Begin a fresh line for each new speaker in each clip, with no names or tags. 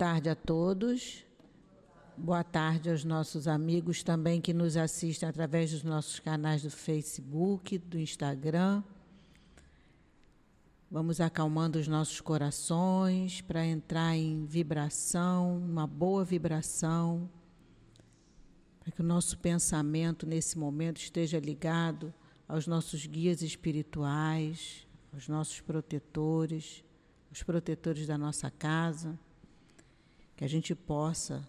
tarde a todos. Boa tarde aos nossos amigos também que nos assistem através dos nossos canais do Facebook, do Instagram. Vamos acalmando os nossos corações para entrar em vibração, uma boa vibração, para que o nosso pensamento nesse momento esteja ligado aos nossos guias espirituais, aos nossos protetores, os protetores da nossa casa, que a gente possa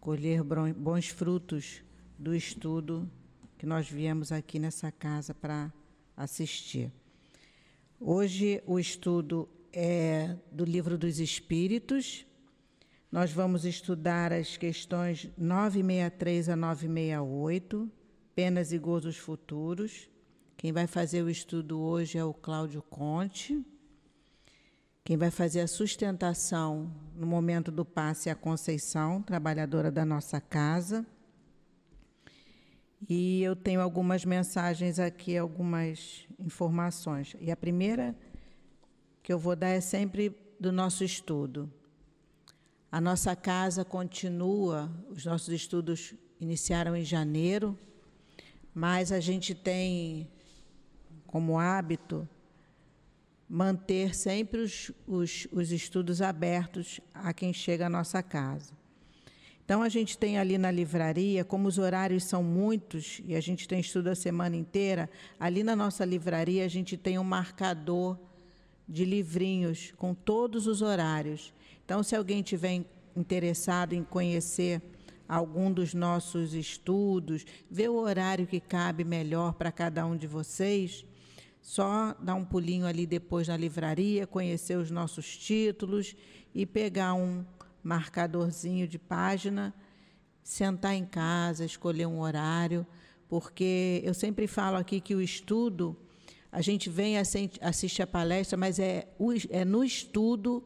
colher bons frutos do estudo que nós viemos aqui nessa casa para assistir. Hoje o estudo é do Livro dos Espíritos. Nós vamos estudar as questões 963 a 968, penas e gozos futuros. Quem vai fazer o estudo hoje é o Cláudio Conte. Quem vai fazer a sustentação no momento do passe é a Conceição, trabalhadora da nossa casa. E eu tenho algumas mensagens aqui, algumas informações. E a primeira que eu vou dar é sempre do nosso estudo. A nossa casa continua, os nossos estudos iniciaram em janeiro, mas a gente tem como hábito manter sempre os, os, os estudos abertos a quem chega à nossa casa. Então, a gente tem ali na livraria, como os horários são muitos e a gente tem estudo a semana inteira, ali na nossa livraria a gente tem um marcador de livrinhos com todos os horários. Então, se alguém tiver interessado em conhecer algum dos nossos estudos, ver o horário que cabe melhor para cada um de vocês, só dar um pulinho ali depois na livraria, conhecer os nossos títulos e pegar um marcadorzinho de página, sentar em casa, escolher um horário, porque eu sempre falo aqui que o estudo, a gente vem assistir a palestra, mas é, é no estudo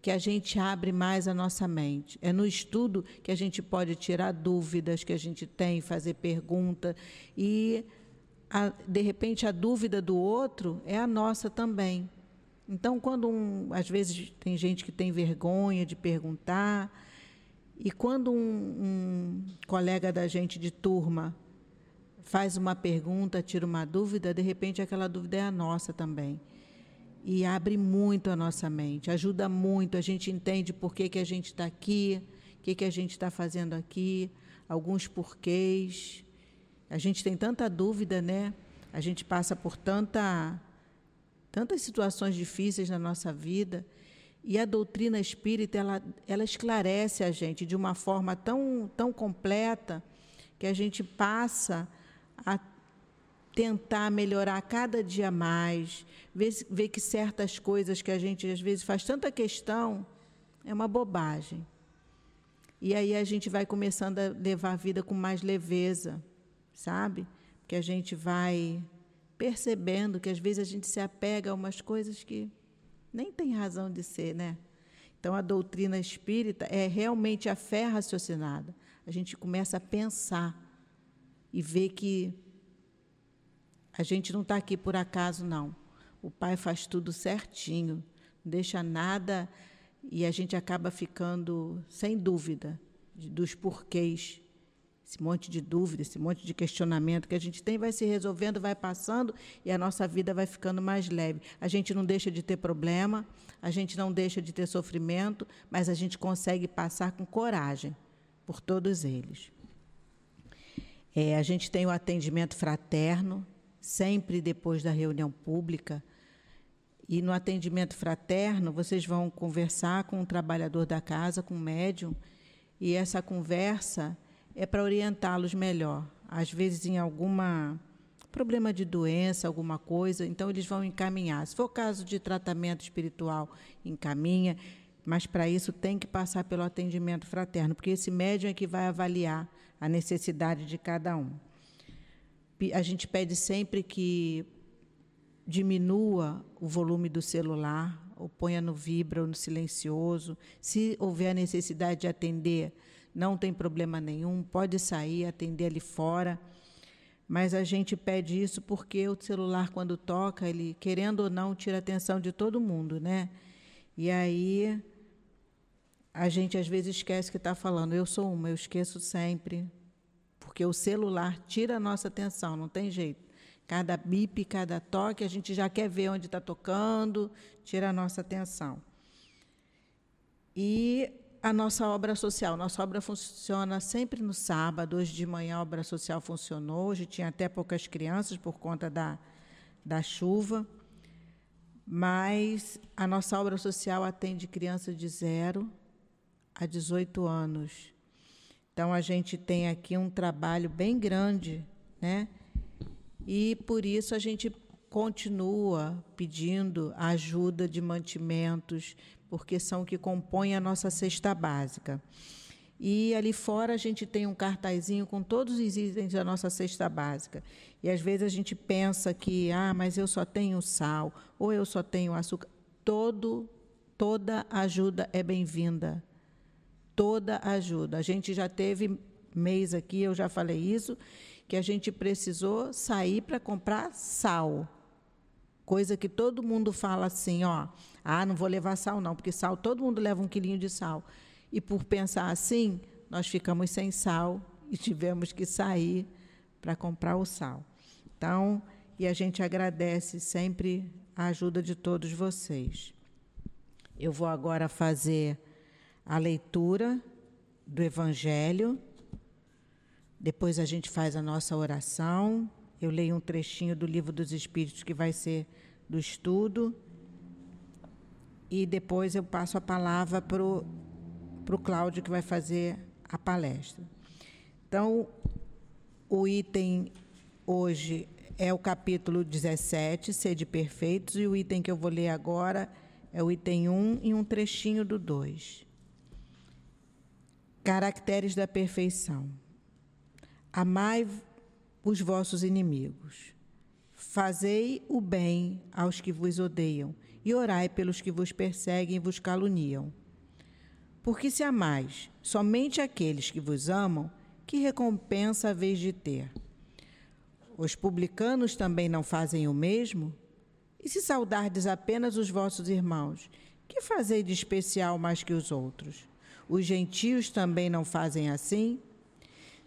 que a gente abre mais a nossa mente. É no estudo que a gente pode tirar dúvidas que a gente tem, fazer pergunta e a, de repente a dúvida do outro é a nossa também. Então, quando um, às vezes tem gente que tem vergonha de perguntar, e quando um, um colega da gente de turma faz uma pergunta, tira uma dúvida, de repente aquela dúvida é a nossa também. E abre muito a nossa mente, ajuda muito, a gente entende por que, que a gente está aqui, o que, que a gente está fazendo aqui, alguns porquês. A gente tem tanta dúvida, né? A gente passa por tanta tantas situações difíceis na nossa vida. E a doutrina espírita, ela, ela esclarece a gente de uma forma tão, tão completa que a gente passa a tentar melhorar cada dia mais, ver, ver que certas coisas que a gente às vezes faz tanta questão é uma bobagem. E aí a gente vai começando a levar a vida com mais leveza, sabe? Que a gente vai percebendo que às vezes a gente se apega a umas coisas que nem tem razão de ser, né? Então a doutrina espírita é realmente a fé raciocinada. A gente começa a pensar e ver que a gente não está aqui por acaso, não. O Pai faz tudo certinho, não deixa nada e a gente acaba ficando sem dúvida dos porquês esse monte de dúvida, esse monte de questionamento que a gente tem vai se resolvendo, vai passando e a nossa vida vai ficando mais leve. A gente não deixa de ter problema, a gente não deixa de ter sofrimento, mas a gente consegue passar com coragem por todos eles. É, a gente tem o atendimento fraterno, sempre depois da reunião pública. E no atendimento fraterno, vocês vão conversar com o trabalhador da casa, com o médium, e essa conversa é para orientá-los melhor. Às vezes, em alguma problema de doença, alguma coisa, então eles vão encaminhar. Se for caso de tratamento espiritual, encaminha, mas para isso tem que passar pelo atendimento fraterno, porque esse médium é que vai avaliar a necessidade de cada um. A gente pede sempre que diminua o volume do celular, ou ponha no vibra ou no silencioso. Se houver necessidade de atender não tem problema nenhum, pode sair, atender ali fora. Mas a gente pede isso porque o celular, quando toca, ele, querendo ou não, tira a atenção de todo mundo, né? E aí a gente às vezes esquece que está falando. Eu sou uma, eu esqueço sempre. Porque o celular tira a nossa atenção, não tem jeito. Cada bip, cada toque, a gente já quer ver onde está tocando, tira a nossa atenção. E a nossa obra social. Nossa obra funciona sempre no sábado. Hoje de manhã a obra social funcionou. Hoje tinha até poucas crianças por conta da, da chuva. Mas a nossa obra social atende crianças de 0 a 18 anos. Então a gente tem aqui um trabalho bem grande, né? E por isso a gente continua pedindo ajuda de mantimentos, porque são que compõem a nossa cesta básica. E ali fora a gente tem um cartazinho com todos os itens da nossa cesta básica. E às vezes a gente pensa que, ah, mas eu só tenho sal, ou eu só tenho açúcar. Todo, toda ajuda é bem-vinda. Toda ajuda. A gente já teve mês aqui, eu já falei isso, que a gente precisou sair para comprar sal. Coisa que todo mundo fala assim, ó, ah, não vou levar sal não, porque sal, todo mundo leva um quilinho de sal. E por pensar assim, nós ficamos sem sal e tivemos que sair para comprar o sal. Então, e a gente agradece sempre a ajuda de todos vocês. Eu vou agora fazer a leitura do Evangelho. Depois a gente faz a nossa oração. Eu leio um trechinho do Livro dos Espíritos que vai ser do estudo e depois eu passo a palavra para o Cláudio, que vai fazer a palestra. Então, o item hoje é o capítulo 17, Sede Perfeitos, e o item que eu vou ler agora é o item 1 e um trechinho do 2. Caracteres da perfeição. Amai os vossos inimigos. Fazei o bem aos que vos odeiam e orai pelos que vos perseguem e vos caluniam. Porque se amais somente aqueles que vos amam, que recompensa haveis de ter? Os publicanos também não fazem o mesmo? E se saudardes apenas os vossos irmãos, que fazei de especial mais que os outros? Os gentios também não fazem assim?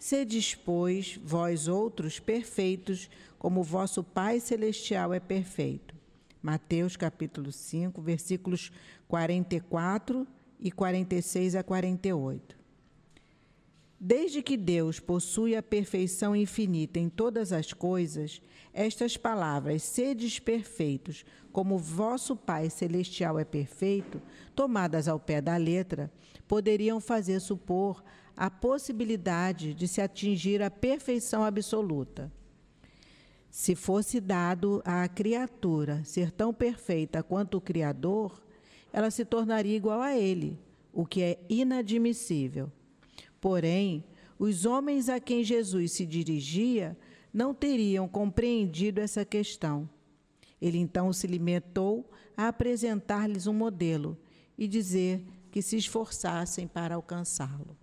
Sedes, pois, vós outros perfeitos, como vosso Pai Celestial é perfeito. Mateus capítulo 5, versículos 44 e 46 a 48. Desde que Deus possui a perfeição infinita em todas as coisas, estas palavras, sedes perfeitos, como vosso Pai Celestial é perfeito, tomadas ao pé da letra, poderiam fazer supor a possibilidade de se atingir a perfeição absoluta. Se fosse dado à criatura ser tão perfeita quanto o Criador, ela se tornaria igual a ele, o que é inadmissível. Porém, os homens a quem Jesus se dirigia não teriam compreendido essa questão. Ele então se limitou a apresentar-lhes um modelo e dizer que se esforçassem para alcançá-lo.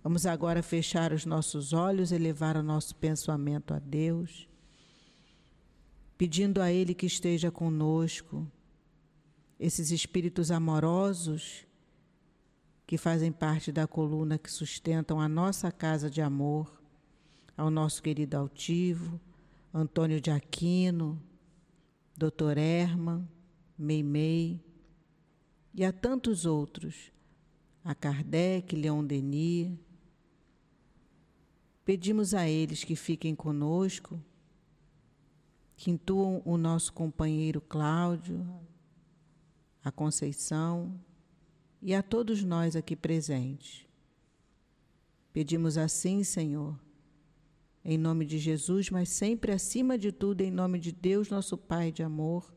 Vamos agora fechar os nossos olhos, elevar o nosso pensamento a Deus, pedindo a Ele que esteja conosco, esses espíritos amorosos que fazem parte da coluna que sustentam a nossa casa de amor, ao nosso querido altivo, Antônio de Aquino, Dr. Herman, Meimei e a tantos outros, a Kardec, Leon Denis, Pedimos a eles que fiquem conosco, que intuam o nosso companheiro Cláudio, a Conceição e a todos nós aqui presentes. Pedimos assim, Senhor, em nome de Jesus, mas sempre acima de tudo, em nome de Deus, nosso Pai de amor,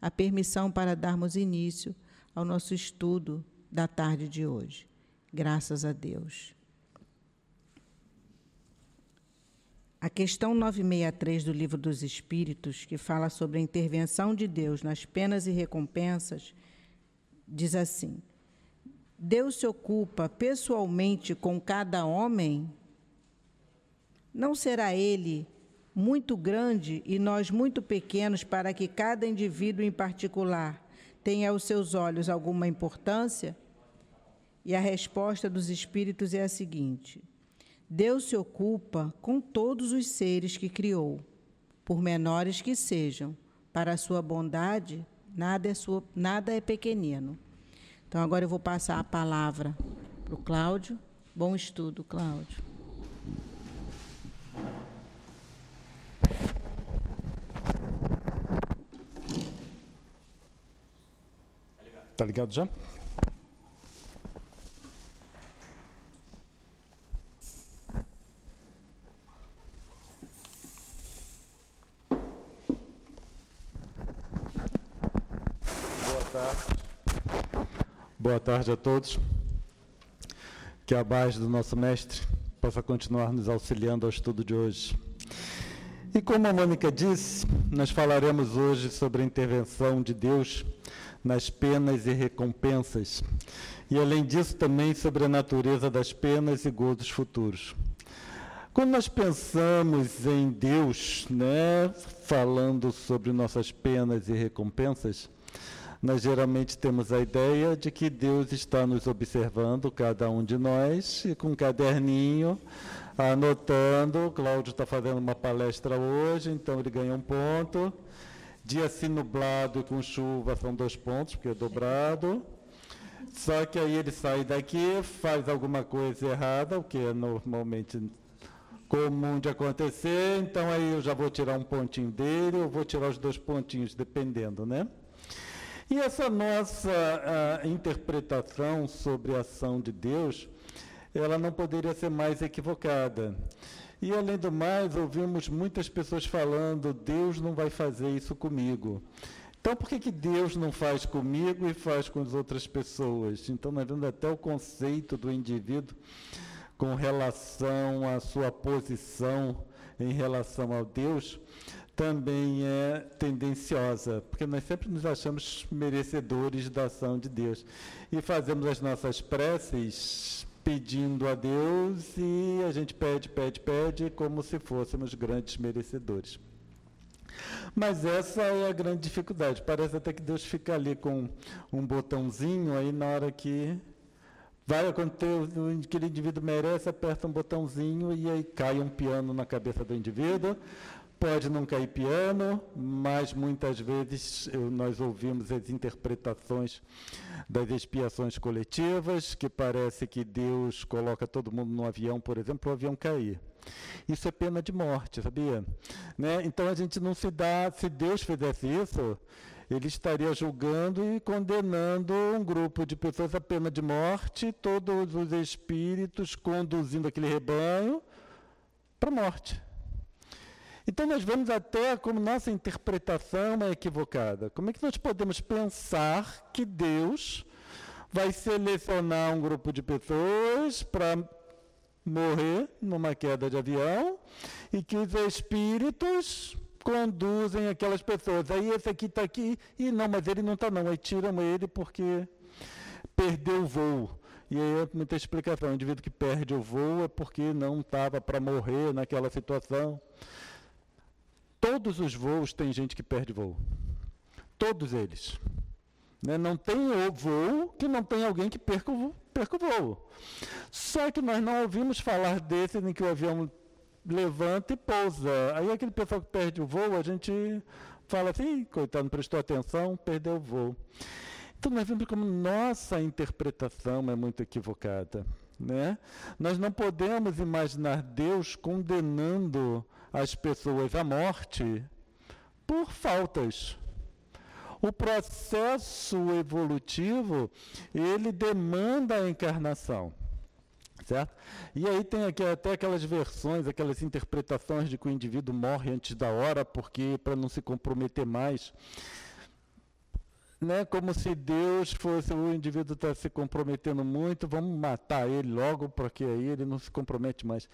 a permissão para darmos início ao nosso estudo da tarde de hoje. Graças a Deus. A questão 963 do Livro dos Espíritos, que fala sobre a intervenção de Deus nas penas e recompensas, diz assim: Deus se ocupa pessoalmente com cada homem? Não será ele muito grande e nós muito pequenos para que cada indivíduo em particular tenha aos seus olhos alguma importância? E a resposta dos espíritos é a seguinte: Deus se ocupa com todos os seres que criou, por menores que sejam. Para a sua bondade, nada é, sua, nada é pequenino. Então, agora eu vou passar a palavra para o Cláudio. Bom estudo, Cláudio.
Tá ligado já? Tarde. Boa tarde a todos. Que a paz do nosso mestre possa continuar nos auxiliando ao estudo de hoje. E como a Mônica disse, nós falaremos hoje sobre a intervenção de Deus nas penas e recompensas, e além disso também sobre a natureza das penas e gozos futuros. Quando nós pensamos em Deus, né, falando sobre nossas penas e recompensas, nós geralmente temos a ideia de que Deus está nos observando, cada um de nós, e com um caderninho, anotando. Cláudio está fazendo uma palestra hoje, então ele ganha um ponto. Dia assim nublado e com chuva são dois pontos, porque é dobrado. Só que aí ele sai daqui, faz alguma coisa errada, o que é normalmente comum de acontecer, então aí eu já vou tirar um pontinho dele, ou vou tirar os dois pontinhos, dependendo, né? E essa nossa interpretação sobre a ação de Deus, ela não poderia ser mais equivocada. E, além do mais, ouvimos muitas pessoas falando: Deus não vai fazer isso comigo. Então, por que, que Deus não faz comigo e faz com as outras pessoas? Então, nós vemos até o conceito do indivíduo com relação à sua posição em relação ao Deus também é tendenciosa, porque nós sempre nos achamos merecedores da ação de Deus e fazemos as nossas preces pedindo a Deus e a gente pede, pede, pede, como se fôssemos grandes merecedores. Mas essa é a grande dificuldade. Parece até que Deus fica ali com um botãozinho, aí na hora que vai acontecer, aquele indivíduo merece, aperta um botãozinho e aí cai um piano na cabeça do indivíduo. Pode não cair piano, mas muitas vezes nós ouvimos as interpretações das expiações coletivas, que parece que Deus coloca todo mundo no avião, por exemplo, o avião cair. Isso é pena de morte, sabia? Né? Então a gente não se dá, se Deus fizesse isso, ele estaria julgando e condenando um grupo de pessoas à pena de morte, todos os espíritos conduzindo aquele rebanho para a morte. Então nós vemos até como nossa interpretação é equivocada. Como é que nós podemos pensar que Deus vai selecionar um grupo de pessoas para morrer numa queda de avião e que os espíritos conduzem aquelas pessoas. Aí esse aqui está aqui e não, mas ele não está não. Aí tiram ele porque perdeu o voo. E aí é muita explicação. O indivíduo que perde o voo é porque não estava para morrer naquela situação. Todos os voos tem gente que perde voo. Todos eles. Né? Não tem o voo que não tem alguém que perca o, perca o voo. Só que nós não ouvimos falar desse em que o avião levanta e pousa. Aí aquele pessoal que perde o voo, a gente fala assim, coitado, não prestou atenção, perdeu o voo. Então nós vemos como nossa interpretação é muito equivocada. Né? Nós não podemos imaginar Deus condenando as pessoas à morte por faltas. O processo evolutivo, ele demanda a encarnação. Certo? E aí tem aqui até aquelas versões, aquelas interpretações de que o indivíduo morre antes da hora porque para não se comprometer mais né, como se Deus fosse o indivíduo está se comprometendo muito, vamos matar ele logo, porque aí ele não se compromete mais.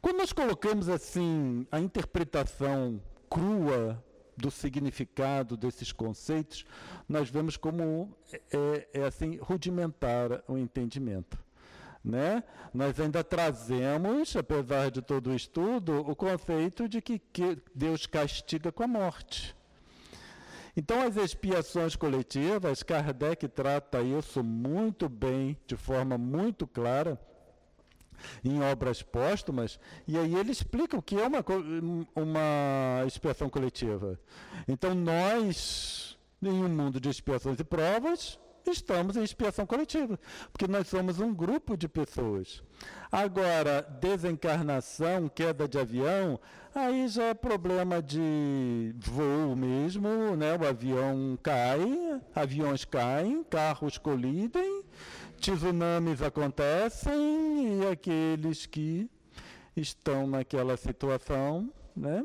Quando nós colocamos assim a interpretação crua do significado desses conceitos, nós vemos como é, é assim rudimentar o entendimento. Né? Nós ainda trazemos, apesar de todo o estudo, o conceito de que, que Deus castiga com a morte. Então, as expiações coletivas, Kardec trata isso muito bem, de forma muito clara, em obras póstumas, e aí ele explica o que é uma, uma expiação coletiva. Então, nós, em um mundo de expiações e provas, estamos em expiação coletiva, porque nós somos um grupo de pessoas. Agora, desencarnação, queda de avião, aí já é problema de voo mesmo, né? O avião cai, aviões caem, carros colidem, tsunamis acontecem e aqueles que estão naquela situação, né?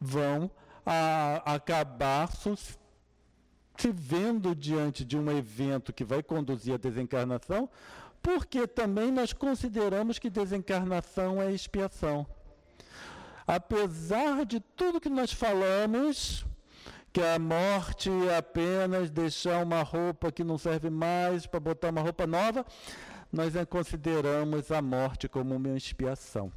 Vão a, acabar se vendo diante de um evento que vai conduzir à desencarnação, porque também nós consideramos que desencarnação é expiação. Apesar de tudo que nós falamos, que a morte é apenas deixar uma roupa que não serve mais para botar uma roupa nova, nós consideramos a morte como uma expiação.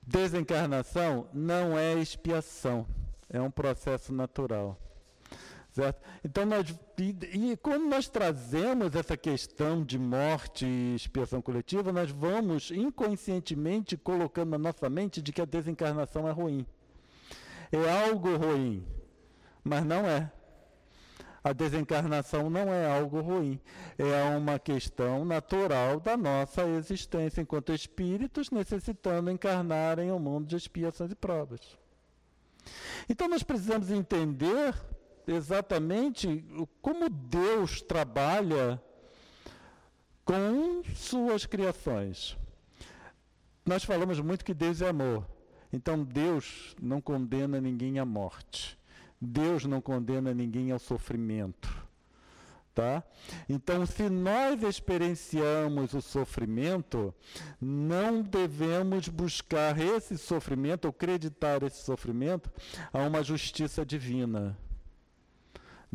Desencarnação não é expiação, é um processo natural. Certo? Então, nós, e, e, quando nós trazemos essa questão de morte e expiação coletiva, nós vamos inconscientemente colocando na nossa mente de que a desencarnação é ruim. É algo ruim, mas não é. A desencarnação não é algo ruim, é uma questão natural da nossa existência enquanto espíritos necessitando encarnar em um mundo de expiações e provas. Então nós precisamos entender exatamente como Deus trabalha com suas criações. Nós falamos muito que Deus é amor. Então Deus não condena ninguém à morte. Deus não condena ninguém ao sofrimento. Tá? Então, se nós experienciamos o sofrimento, não devemos buscar esse sofrimento ou acreditar esse sofrimento a uma justiça divina.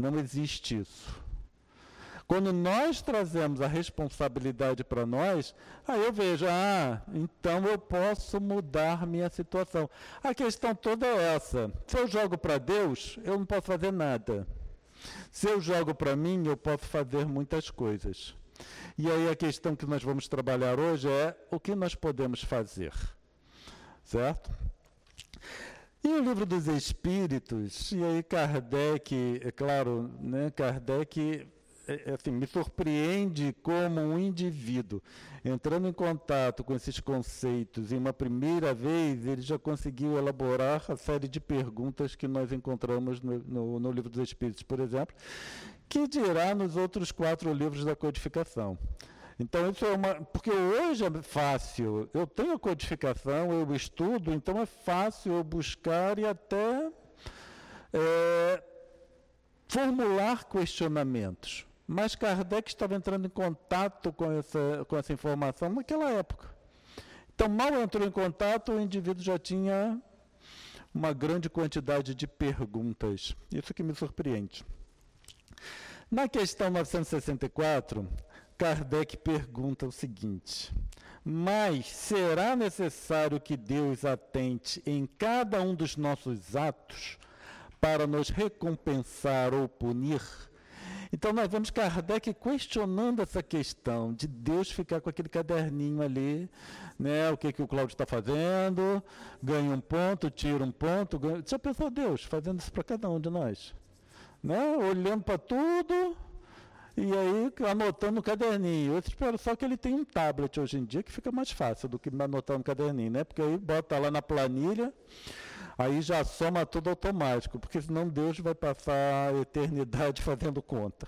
Não existe isso. Quando nós trazemos a responsabilidade para nós, aí eu vejo, ah, então eu posso mudar minha situação. A questão toda é essa. Se eu jogo para Deus, eu não posso fazer nada. Se eu jogo para mim, eu posso fazer muitas coisas. E aí a questão que nós vamos trabalhar hoje é o que nós podemos fazer. Certo? E o livro dos Espíritos, e aí Kardec, é claro, né, Kardec é, é, assim, me surpreende como um indivíduo, entrando em contato com esses conceitos em uma primeira vez, ele já conseguiu elaborar a série de perguntas que nós encontramos no, no, no livro dos Espíritos, por exemplo, que dirá nos outros quatro livros da codificação. Então, isso é uma. Porque hoje é fácil. Eu tenho a codificação, eu estudo, então é fácil eu buscar e até é, formular questionamentos. Mas Kardec estava entrando em contato com essa, com essa informação naquela época. Então, mal entrou em contato, o indivíduo já tinha uma grande quantidade de perguntas. Isso que me surpreende. Na questão 964, Kardec pergunta o seguinte: Mas será necessário que Deus atente em cada um dos nossos atos para nos recompensar ou punir? Então nós vemos Kardec questionando essa questão de Deus ficar com aquele caderninho ali, né? O que, que o Cláudio está fazendo, ganha um ponto, tira um ponto. Ganha... Já pensou Deus fazendo isso para cada um de nós? Né? Olhando para tudo, e aí anotando no caderninho. Eu espero só que ele tem um tablet hoje em dia que fica mais fácil do que anotar no caderninho, né? Porque aí bota lá na planilha, aí já soma tudo automático, porque senão Deus vai passar a eternidade fazendo conta.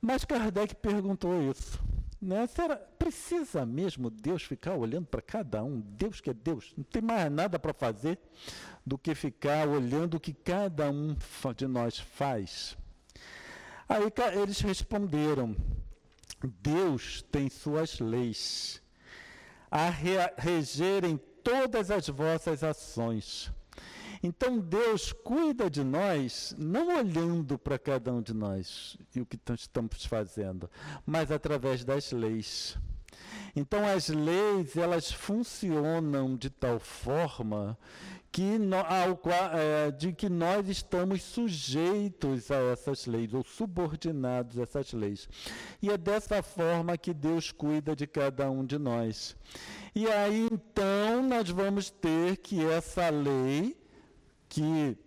Mas Kardec perguntou isso. Né? Será, precisa mesmo Deus ficar olhando para cada um? Deus que é Deus, não tem mais nada para fazer do que ficar olhando o que cada um de nós faz. Aí eles responderam: Deus tem suas leis a regerem todas as vossas ações. Então Deus cuida de nós, não olhando para cada um de nós e o que estamos fazendo, mas através das leis. Então as leis, elas funcionam de tal forma que no, ao, é, de que nós estamos sujeitos a essas leis, ou subordinados a essas leis. E é dessa forma que Deus cuida de cada um de nós. E aí então nós vamos ter que essa lei, que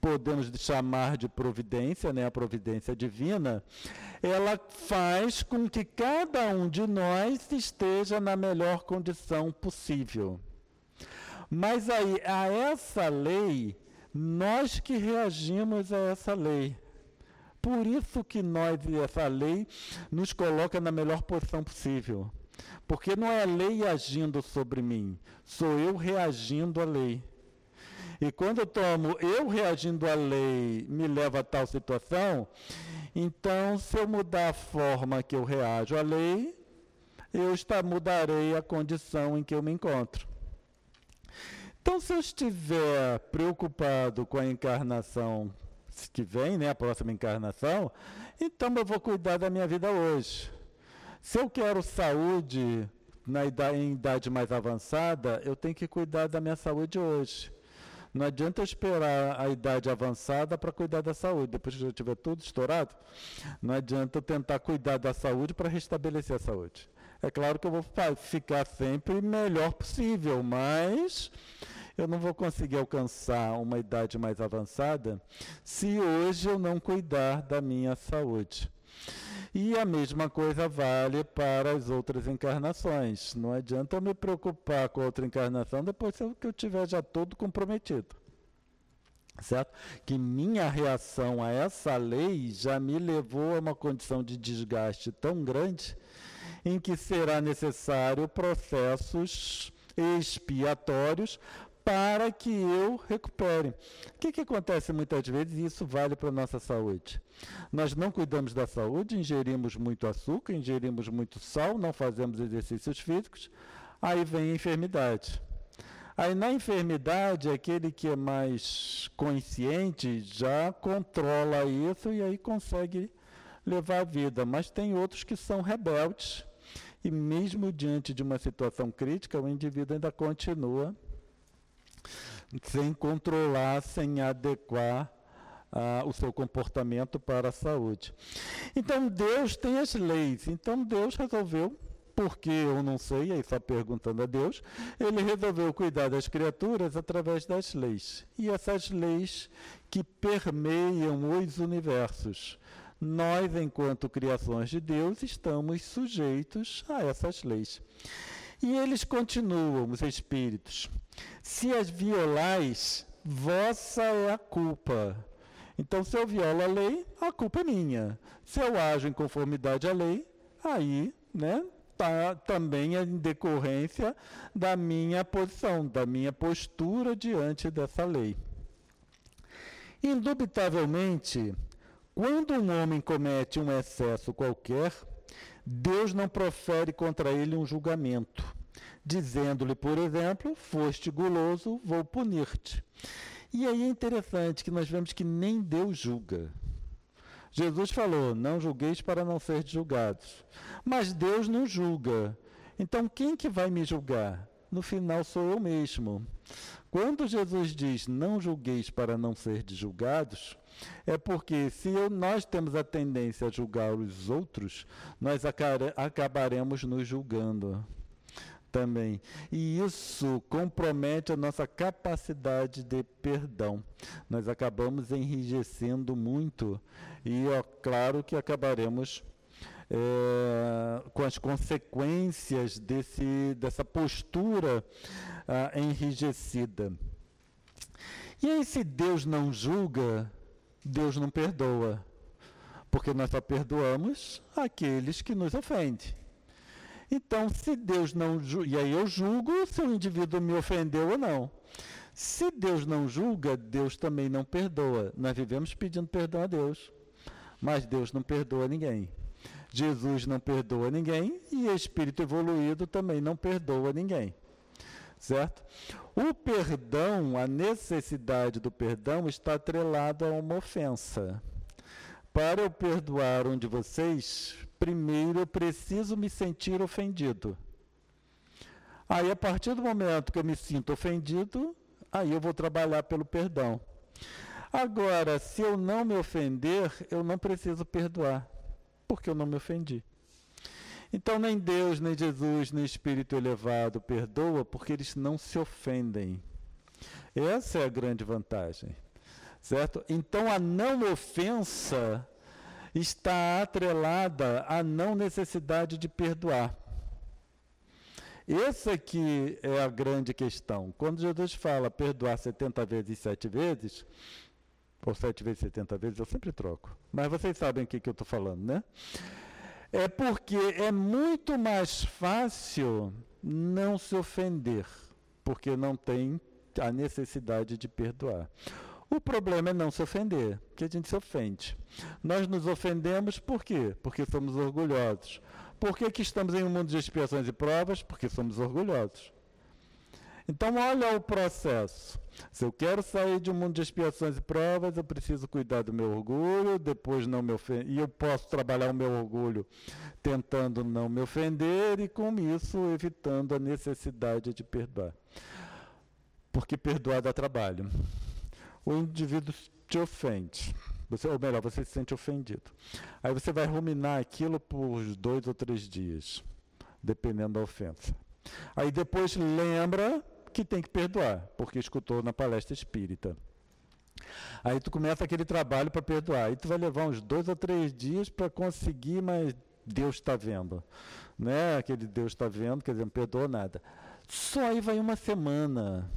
podemos chamar de providência, né, a providência divina, ela faz com que cada um de nós esteja na melhor condição possível. Mas aí, a essa lei, nós que reagimos a essa lei. Por isso que nós e essa lei nos coloca na melhor posição possível. Porque não é a lei agindo sobre mim, sou eu reagindo à lei. E quando eu tomo eu reagindo à lei me leva a tal situação, então se eu mudar a forma que eu reajo à lei, eu está, mudarei a condição em que eu me encontro. Então, se eu estiver preocupado com a encarnação que vem, né, a próxima encarnação, então eu vou cuidar da minha vida hoje. Se eu quero saúde na idade, em idade mais avançada, eu tenho que cuidar da minha saúde hoje. Não adianta eu esperar a idade avançada para cuidar da saúde. Depois que já tiver tudo estourado, não adianta eu tentar cuidar da saúde para restabelecer a saúde. É claro que eu vou ficar sempre melhor possível, mas eu não vou conseguir alcançar uma idade mais avançada se hoje eu não cuidar da minha saúde. E a mesma coisa vale para as outras encarnações. Não adianta eu me preocupar com outra encarnação depois que eu tiver já todo comprometido. Certo? Que minha reação a essa lei já me levou a uma condição de desgaste tão grande em que será necessário processos expiatórios para que eu recupere. O que, que acontece muitas vezes, e isso vale para a nossa saúde? Nós não cuidamos da saúde, ingerimos muito açúcar, ingerimos muito sal, não fazemos exercícios físicos, aí vem a enfermidade. Aí na enfermidade, aquele que é mais consciente já controla isso e aí consegue levar a vida. Mas tem outros que são rebeldes e mesmo diante de uma situação crítica, o indivíduo ainda continua sem controlar, sem adequar uh, o seu comportamento para a saúde. Então Deus tem as leis. Então Deus resolveu, porque eu não sei, aí só perguntando a Deus, ele resolveu cuidar das criaturas através das leis. E essas leis que permeiam os universos. Nós, enquanto criações de Deus, estamos sujeitos a essas leis. E eles continuam, os espíritos. Se as violais, vossa é a culpa. Então, se eu violo a lei, a culpa é minha. Se eu ajo em conformidade à lei, aí, né, tá, também em decorrência da minha posição, da minha postura diante dessa lei. Indubitavelmente, quando um homem comete um excesso qualquer, Deus não profere contra ele um julgamento, dizendo-lhe, por exemplo, foste guloso, vou punir-te. E aí é interessante que nós vemos que nem Deus julga. Jesus falou: Não julgueis para não ser julgados. Mas Deus não julga. Então quem que vai me julgar? No final sou eu mesmo. Quando Jesus diz: Não julgueis para não ser julgados, é porque se eu, nós temos a tendência a julgar os outros, nós acabaremos nos julgando também. E isso compromete a nossa capacidade de perdão. Nós acabamos enrijecendo muito e, é claro, que acabaremos é, com as consequências desse, dessa postura ah, enrijecida. E aí, se Deus não julga, Deus não perdoa, porque nós só perdoamos aqueles que nos ofendem. Então, se Deus não julga, e aí eu julgo se o indivíduo me ofendeu ou não. Se Deus não julga, Deus também não perdoa. Nós vivemos pedindo perdão a Deus, mas Deus não perdoa ninguém. Jesus não perdoa ninguém e espírito evoluído também não perdoa ninguém. Certo? O perdão, a necessidade do perdão está atrelado a uma ofensa. Para eu perdoar um de vocês, primeiro eu preciso me sentir ofendido. Aí, a partir do momento que eu me sinto ofendido, aí eu vou trabalhar pelo perdão. Agora, se eu não me ofender, eu não preciso perdoar, porque eu não me ofendi. Então, nem Deus, nem Jesus, nem Espírito elevado perdoa, porque eles não se ofendem. Essa é a grande vantagem. Certo? Então, a não ofensa está atrelada à não necessidade de perdoar. Essa aqui é a grande questão. Quando Jesus fala perdoar 70 vezes sete vezes, ou sete vezes 70 vezes, eu sempre troco. Mas vocês sabem o que, que eu estou falando, né? É porque é muito mais fácil não se ofender, porque não tem a necessidade de perdoar. O problema é não se ofender, porque a gente se ofende. Nós nos ofendemos por quê? Porque somos orgulhosos. Por que, que estamos em um mundo de expiações e provas? Porque somos orgulhosos. Então, olha o processo. Se eu quero sair de um mundo de expiações e provas, eu preciso cuidar do meu orgulho, depois não me ofender. E eu posso trabalhar o meu orgulho tentando não me ofender e, com isso, evitando a necessidade de perdoar. Porque perdoar dá trabalho. O indivíduo te ofende. Você, ou melhor, você se sente ofendido. Aí você vai ruminar aquilo por dois ou três dias, dependendo da ofensa. Aí depois lembra que tem que perdoar, porque escutou na palestra espírita. Aí tu começa aquele trabalho para perdoar. Aí tu vai levar uns dois ou três dias para conseguir, mas Deus está vendo. Né? Aquele Deus está vendo, quer dizer, não perdoou nada. Só aí vai uma semana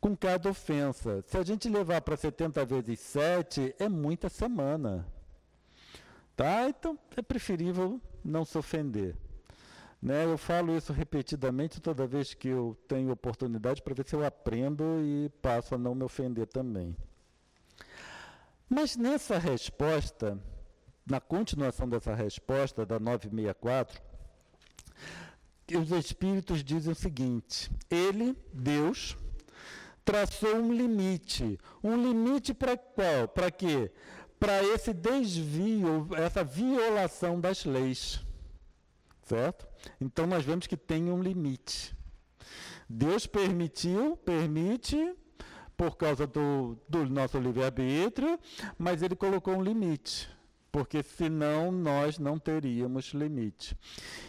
com cada ofensa. Se a gente levar para 70 vezes 7, é muita semana. Tá? Então é preferível não se ofender. Né? Eu falo isso repetidamente toda vez que eu tenho oportunidade para ver se eu aprendo e passo a não me ofender também. Mas nessa resposta, na continuação dessa resposta da 964, os espíritos dizem o seguinte: Ele, Deus, traçou um limite. Um limite para qual? Para quê? Para esse desvio, essa violação das leis. Certo? Então nós vemos que tem um limite. Deus permitiu, permite, por causa do, do nosso livre-arbítrio, mas ele colocou um limite. Porque senão nós não teríamos limite.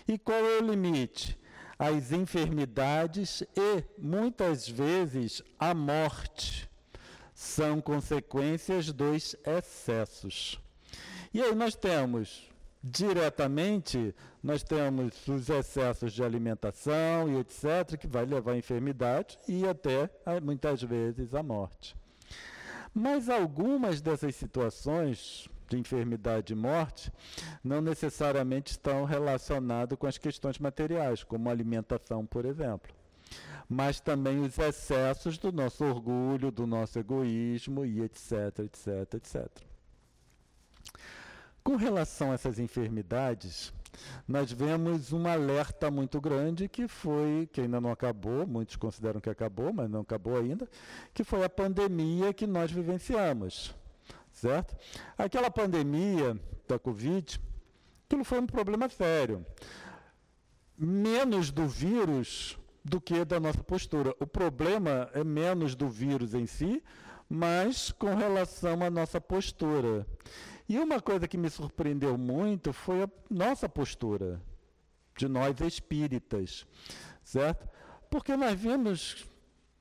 E qual é o limite? as enfermidades e, muitas vezes, a morte são consequências dos excessos. E aí nós temos, diretamente, nós temos os excessos de alimentação e etc., que vai levar à enfermidade e até, muitas vezes, à morte. Mas algumas dessas situações de enfermidade e morte não necessariamente estão relacionados com as questões materiais, como alimentação, por exemplo. Mas também os excessos do nosso orgulho, do nosso egoísmo e etc, etc, etc. Com relação a essas enfermidades, nós vemos um alerta muito grande que foi, que ainda não acabou, muitos consideram que acabou, mas não acabou ainda, que foi a pandemia que nós vivenciamos certo? Aquela pandemia da Covid, aquilo foi um problema sério. Menos do vírus do que da nossa postura. O problema é menos do vírus em si, mas com relação à nossa postura. E uma coisa que me surpreendeu muito foi a nossa postura, de nós espíritas, certo? Porque nós vimos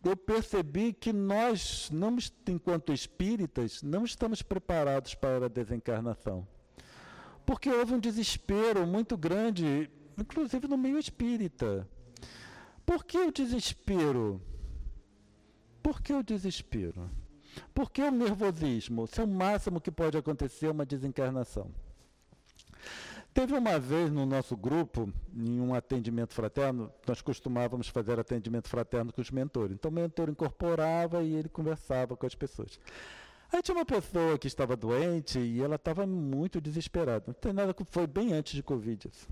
eu percebi que nós, não, enquanto espíritas, não estamos preparados para a desencarnação. Porque houve um desespero muito grande, inclusive no meio espírita. Por que o desespero? Por que o desespero? Por que o nervosismo? Se o máximo que pode acontecer é uma desencarnação. Teve uma vez no nosso grupo, em um atendimento fraterno, nós costumávamos fazer atendimento fraterno com os mentores. Então o mentor incorporava e ele conversava com as pessoas. Aí tinha uma pessoa que estava doente e ela estava muito desesperada. Não tem nada, foi bem antes de Covid. Isso.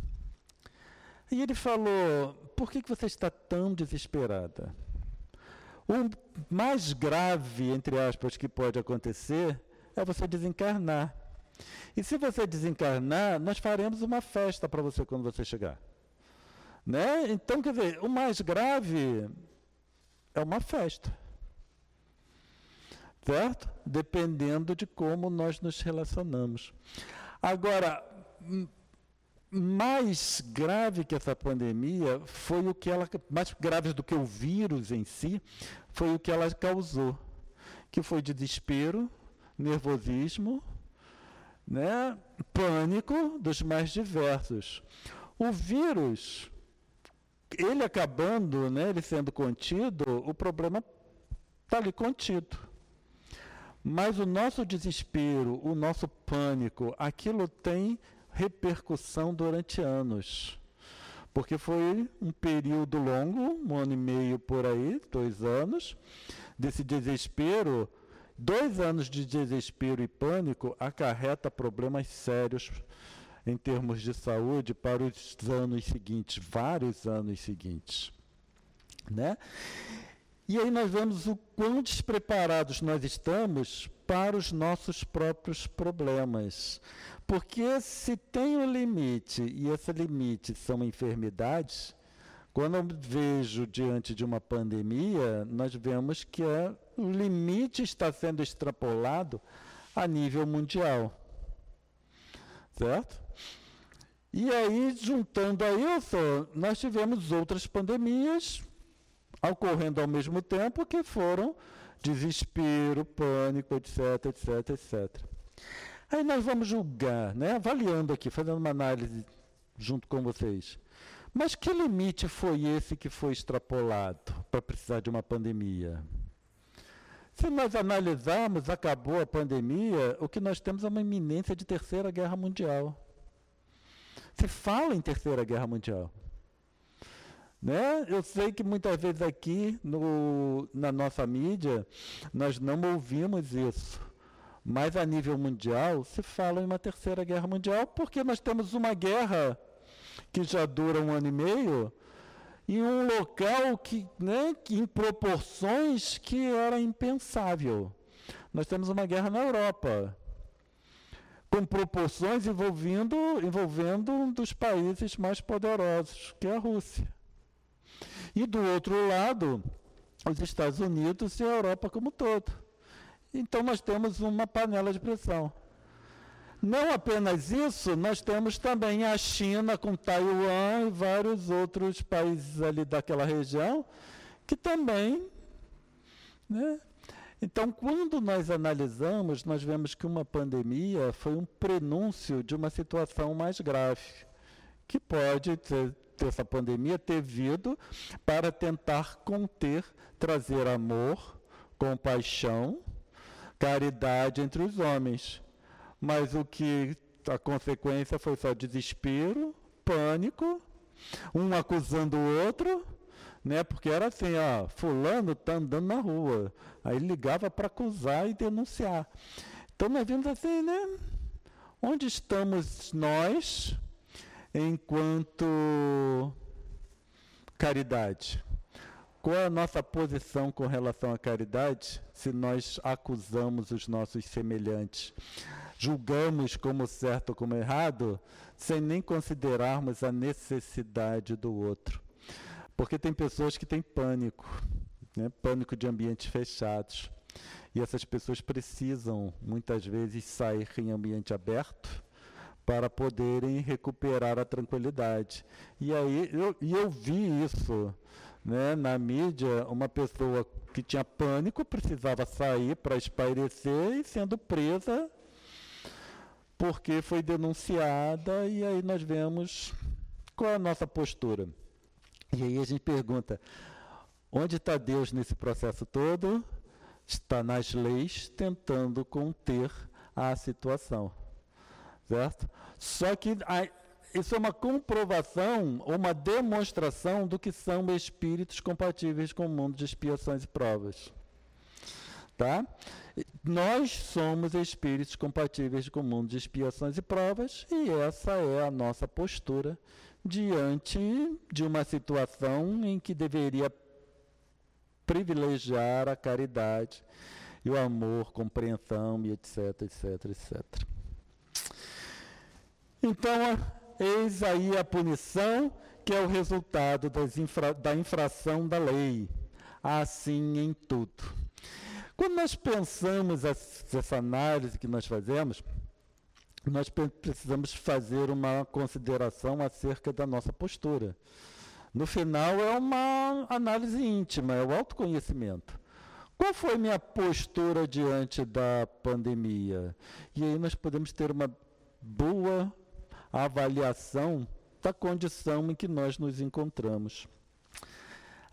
E ele falou: Por que, que você está tão desesperada? O mais grave, entre aspas, que pode acontecer é você desencarnar. E se você desencarnar, nós faremos uma festa para você quando você chegar. Né? Então, quer dizer, o mais grave é uma festa. certo? Dependendo de como nós nos relacionamos. Agora, mais grave que essa pandemia foi o que ela, mais grave do que o vírus em si, foi o que ela causou, que foi desespero, nervosismo, né, pânico dos mais diversos. O vírus, ele acabando, né, ele sendo contido, o problema está ali contido. Mas o nosso desespero, o nosso pânico, aquilo tem repercussão durante anos. Porque foi um período longo, um ano e meio por aí, dois anos, desse desespero. Dois anos de desespero e pânico acarreta problemas sérios em termos de saúde para os anos seguintes, vários anos seguintes. Né? E aí nós vemos o quão despreparados nós estamos para os nossos próprios problemas. Porque se tem um limite, e esse limite são enfermidades, quando eu vejo diante de uma pandemia, nós vemos que é, o limite está sendo extrapolado a nível mundial. Certo? E aí, juntando a isso, nós tivemos outras pandemias ocorrendo ao mesmo tempo que foram desespero, pânico, etc, etc, etc. Aí nós vamos julgar, né? avaliando aqui, fazendo uma análise junto com vocês. Mas que limite foi esse que foi extrapolado para precisar de uma pandemia? Se nós analisarmos, acabou a pandemia, o que nós temos é uma iminência de terceira guerra mundial. Se fala em terceira guerra mundial. Né? Eu sei que muitas vezes aqui no, na nossa mídia nós não ouvimos isso. Mas a nível mundial se fala em uma terceira guerra mundial porque nós temos uma guerra que já dura um ano e meio em um local que, né, que em proporções que era impensável. Nós temos uma guerra na Europa com proporções envolvendo, envolvendo um dos países mais poderosos, que é a Rússia. E do outro lado, os Estados Unidos e a Europa como todo. Então nós temos uma panela de pressão. Não apenas isso, nós temos também a China com Taiwan e vários outros países ali daquela região que também. Né? Então, quando nós analisamos, nós vemos que uma pandemia foi um prenúncio de uma situação mais grave, que pode ter essa pandemia ter vindo para tentar conter, trazer amor, compaixão caridade entre os homens. Mas o que a consequência foi só desespero, pânico, um acusando o outro, né? Porque era assim, ó, fulano está andando na rua. Aí ligava para acusar e denunciar. Então nós vimos assim, né? Onde estamos nós enquanto caridade? Qual é a nossa posição com relação à caridade se nós acusamos os nossos semelhantes? Julgamos como certo ou como errado, sem nem considerarmos a necessidade do outro. Porque tem pessoas que têm pânico, né? pânico de ambientes fechados. E essas pessoas precisam, muitas vezes, sair em ambiente aberto para poderem recuperar a tranquilidade. E aí eu, e eu vi isso né, na mídia, uma pessoa que tinha pânico precisava sair para espairecer e sendo presa porque foi denunciada e aí nós vemos qual é a nossa postura. E aí a gente pergunta, onde está Deus nesse processo todo? Está nas leis tentando conter a situação. Certo? Só que a, isso é uma comprovação, uma demonstração do que são espíritos compatíveis com o mundo de expiações e provas. Tá? Nós somos espíritos compatíveis com o mundo de expiações e provas, e essa é a nossa postura diante de uma situação em que deveria privilegiar a caridade e o amor, compreensão e etc, etc, etc. Então, Eis aí a punição, que é o resultado infra, da infração da lei. Assim em tudo. Quando nós pensamos essa análise que nós fazemos, nós precisamos fazer uma consideração acerca da nossa postura. No final, é uma análise íntima, é o autoconhecimento. Qual foi minha postura diante da pandemia? E aí nós podemos ter uma boa avaliação da condição em que nós nos encontramos.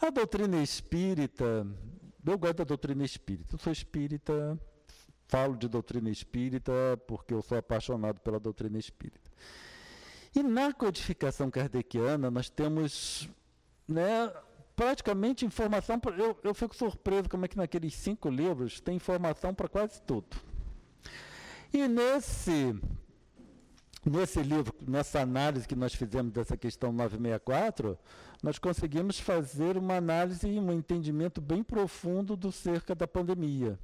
A doutrina espírita, eu gosto da doutrina espírita, eu sou espírita, falo de doutrina espírita porque eu sou apaixonado pela doutrina espírita. E na codificação kardeciana nós temos né, praticamente informação. Pra, eu, eu fico surpreso como é que naqueles cinco livros tem informação para quase tudo. E nesse, nesse livro, nessa análise que nós fizemos dessa questão 964, nós conseguimos fazer uma análise e um entendimento bem profundo do cerca da pandemia.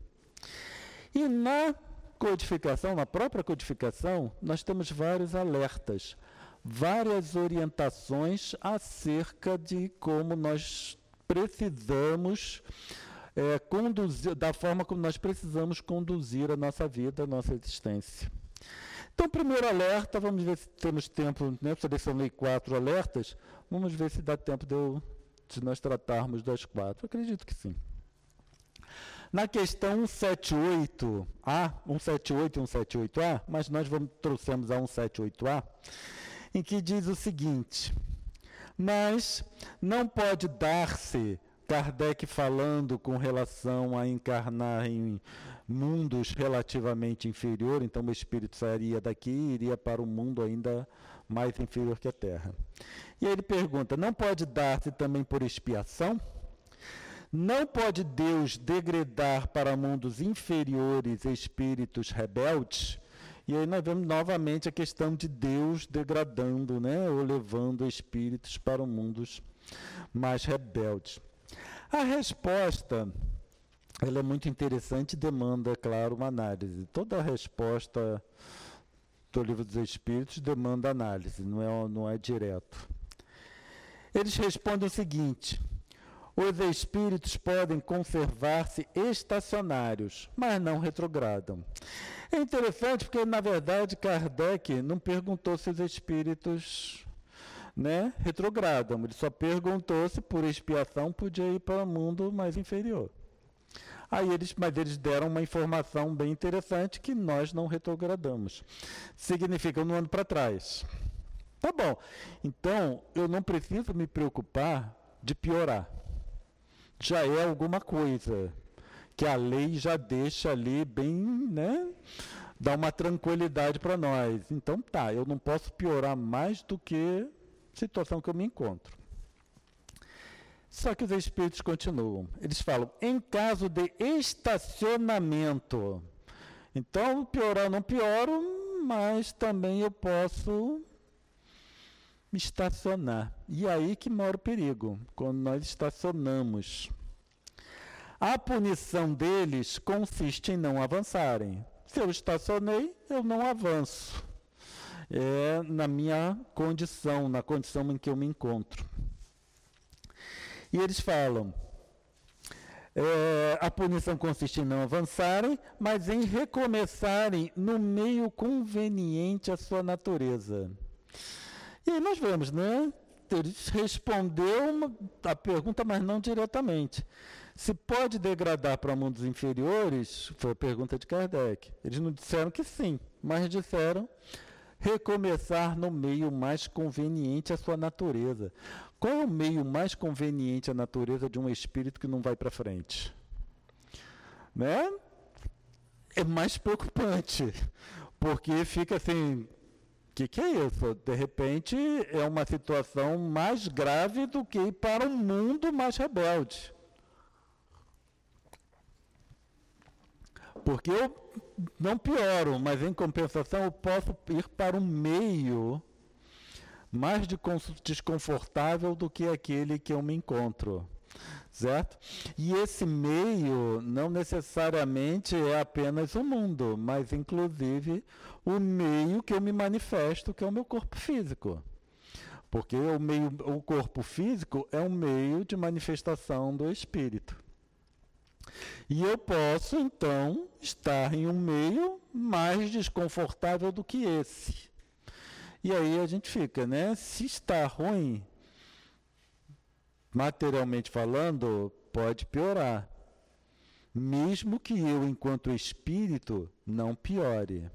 E na codificação, na própria codificação, nós temos vários alertas várias orientações acerca de como nós precisamos é, conduzir, da forma como nós precisamos conduzir a nossa vida, a nossa existência. Então, primeiro alerta, vamos ver se temos tempo, né? selecionei quatro alertas, vamos ver se dá tempo de, eu, de nós tratarmos das quatro. acredito que sim. Na questão 178A, 178 e 178A, mas nós vamos, trouxemos a 178A, em que diz o seguinte: Mas não pode dar-se, Kardec falando com relação a encarnar em mundos relativamente inferior, então o espírito sairia daqui e iria para um mundo ainda mais inferior que a Terra. E aí ele pergunta: não pode dar-se também por expiação? Não pode Deus degradar para mundos inferiores espíritos rebeldes? E aí nós vemos novamente a questão de Deus degradando, né, ou levando espíritos para mundos mais rebeldes. A resposta ela é muito interessante e demanda, claro, uma análise. Toda a resposta do livro dos Espíritos demanda análise, não é, não é direto. Eles respondem o seguinte: os espíritos podem conservar-se estacionários, mas não retrogradam. É interessante porque, na verdade, Kardec não perguntou se os espíritos né, retrogradam. Ele só perguntou se por expiação podia ir para o mundo mais inferior. Aí eles, mas eles deram uma informação bem interessante que nós não retrogradamos. Significa no ano para trás. Tá bom. Então, eu não preciso me preocupar de piorar. Já é alguma coisa que a lei já deixa ali bem, né? Dá uma tranquilidade para nós. Então tá, eu não posso piorar mais do que a situação que eu me encontro. Só que os espíritos continuam. Eles falam, em caso de estacionamento. Então, piorar não pioro, mas também eu posso me estacionar. E aí que mora o perigo, quando nós estacionamos. A punição deles consiste em não avançarem. Se eu estacionei, eu não avanço. É na minha condição, na condição em que eu me encontro. E eles falam: é, a punição consiste em não avançarem, mas em recomeçarem no meio conveniente à sua natureza. E aí nós vemos, né? Ele respondeu uma, a pergunta, mas não diretamente. Se pode degradar para mundos inferiores? Foi a pergunta de Kardec. Eles não disseram que sim, mas disseram recomeçar no meio mais conveniente à sua natureza. Qual é o meio mais conveniente à natureza de um espírito que não vai para frente? Né? É mais preocupante, porque fica assim, o que, que, é isso? De repente é uma situação mais grave do que para um mundo mais rebelde. Porque eu não pioro, mas em compensação eu posso ir para um meio mais desconfortável do que aquele que eu me encontro. Certo? E esse meio não necessariamente é apenas o mundo, mas inclusive o meio que eu me manifesto, que é o meu corpo físico. Porque o, meio, o corpo físico é um meio de manifestação do espírito. E eu posso, então, estar em um meio mais desconfortável do que esse. E aí a gente fica, né? Se está ruim, materialmente falando, pode piorar. Mesmo que eu, enquanto espírito, não piore.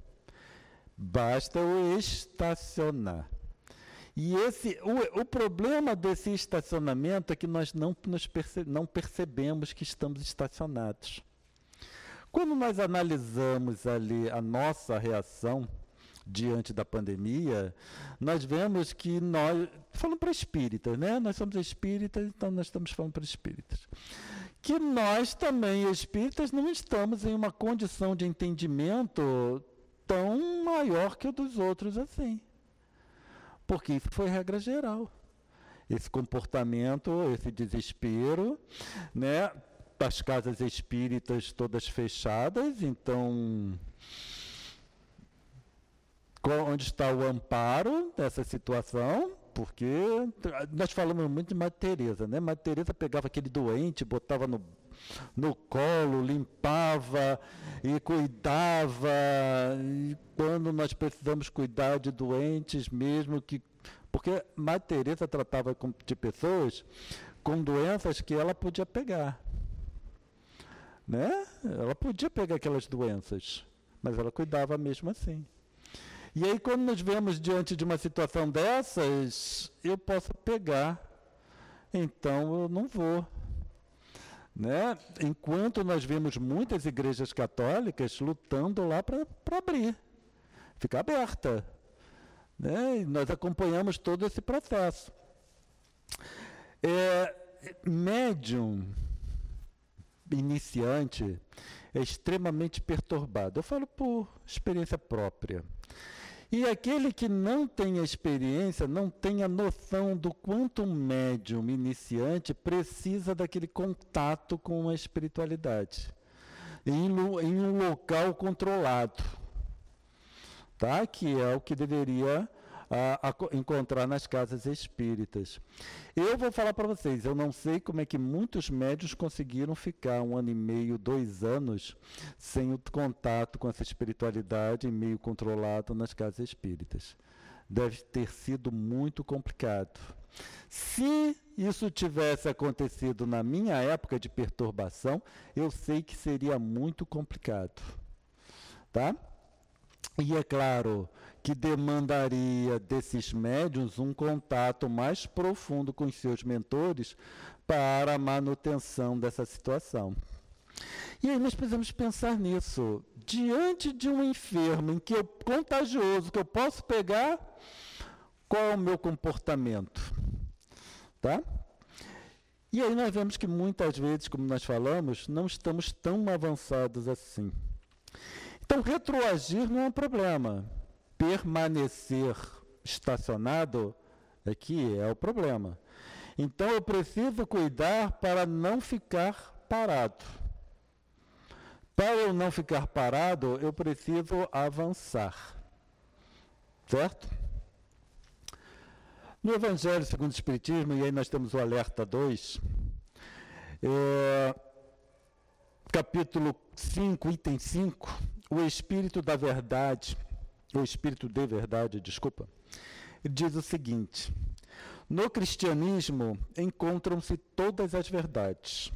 Basta eu estacionar. E esse, o, o problema desse estacionamento é que nós não, nos perce, não percebemos que estamos estacionados. Quando nós analisamos ali a nossa reação diante da pandemia, nós vemos que nós, falando para espíritas, né? Nós somos espíritas, então nós estamos falando para espíritas. Que nós também, espíritas, não estamos em uma condição de entendimento tão maior que o dos outros assim. Porque isso foi regra geral. Esse comportamento, esse desespero, né? As casas espíritas todas fechadas, então onde está o amparo dessa situação? Porque nós falamos muito de Madre Teresa, né? Madre Teresa pegava aquele doente, botava no, no colo, limpava e cuidava. E quando nós precisamos cuidar de doentes mesmo que porque Madre Teresa tratava de pessoas com doenças que ela podia pegar. Né? Ela podia pegar aquelas doenças, mas ela cuidava mesmo assim. E aí, quando nos vemos diante de uma situação dessas, eu posso pegar, então eu não vou. Né? Enquanto nós vemos muitas igrejas católicas lutando lá para abrir, ficar aberta. Né? E nós acompanhamos todo esse processo. É, médium iniciante é extremamente perturbado. Eu falo por experiência própria. E aquele que não tem experiência, não tem a noção do quanto um médium iniciante precisa daquele contato com a espiritualidade, em, em um local controlado, tá? que é o que deveria a, a encontrar nas casas espíritas. Eu vou falar para vocês, eu não sei como é que muitos médios conseguiram ficar um ano e meio, dois anos, sem o contato com essa espiritualidade, meio controlado nas casas espíritas. Deve ter sido muito complicado. Se isso tivesse acontecido na minha época de perturbação, eu sei que seria muito complicado. Tá? E é claro, que demandaria desses médiuns um contato mais profundo com os seus mentores para a manutenção dessa situação. E aí nós precisamos pensar nisso. Diante de um enfermo que eu contagioso que eu posso pegar, qual é o meu comportamento? Tá? E aí nós vemos que muitas vezes, como nós falamos, não estamos tão avançados assim. Então retroagir não é um problema permanecer estacionado é que é o problema. Então eu preciso cuidar para não ficar parado. Para eu não ficar parado, eu preciso avançar. Certo? No Evangelho segundo o Espiritismo, e aí nós temos o alerta 2, é, capítulo 5, item 5, o Espírito da Verdade o Espírito de Verdade, desculpa, diz o seguinte: No cristianismo encontram-se todas as verdades.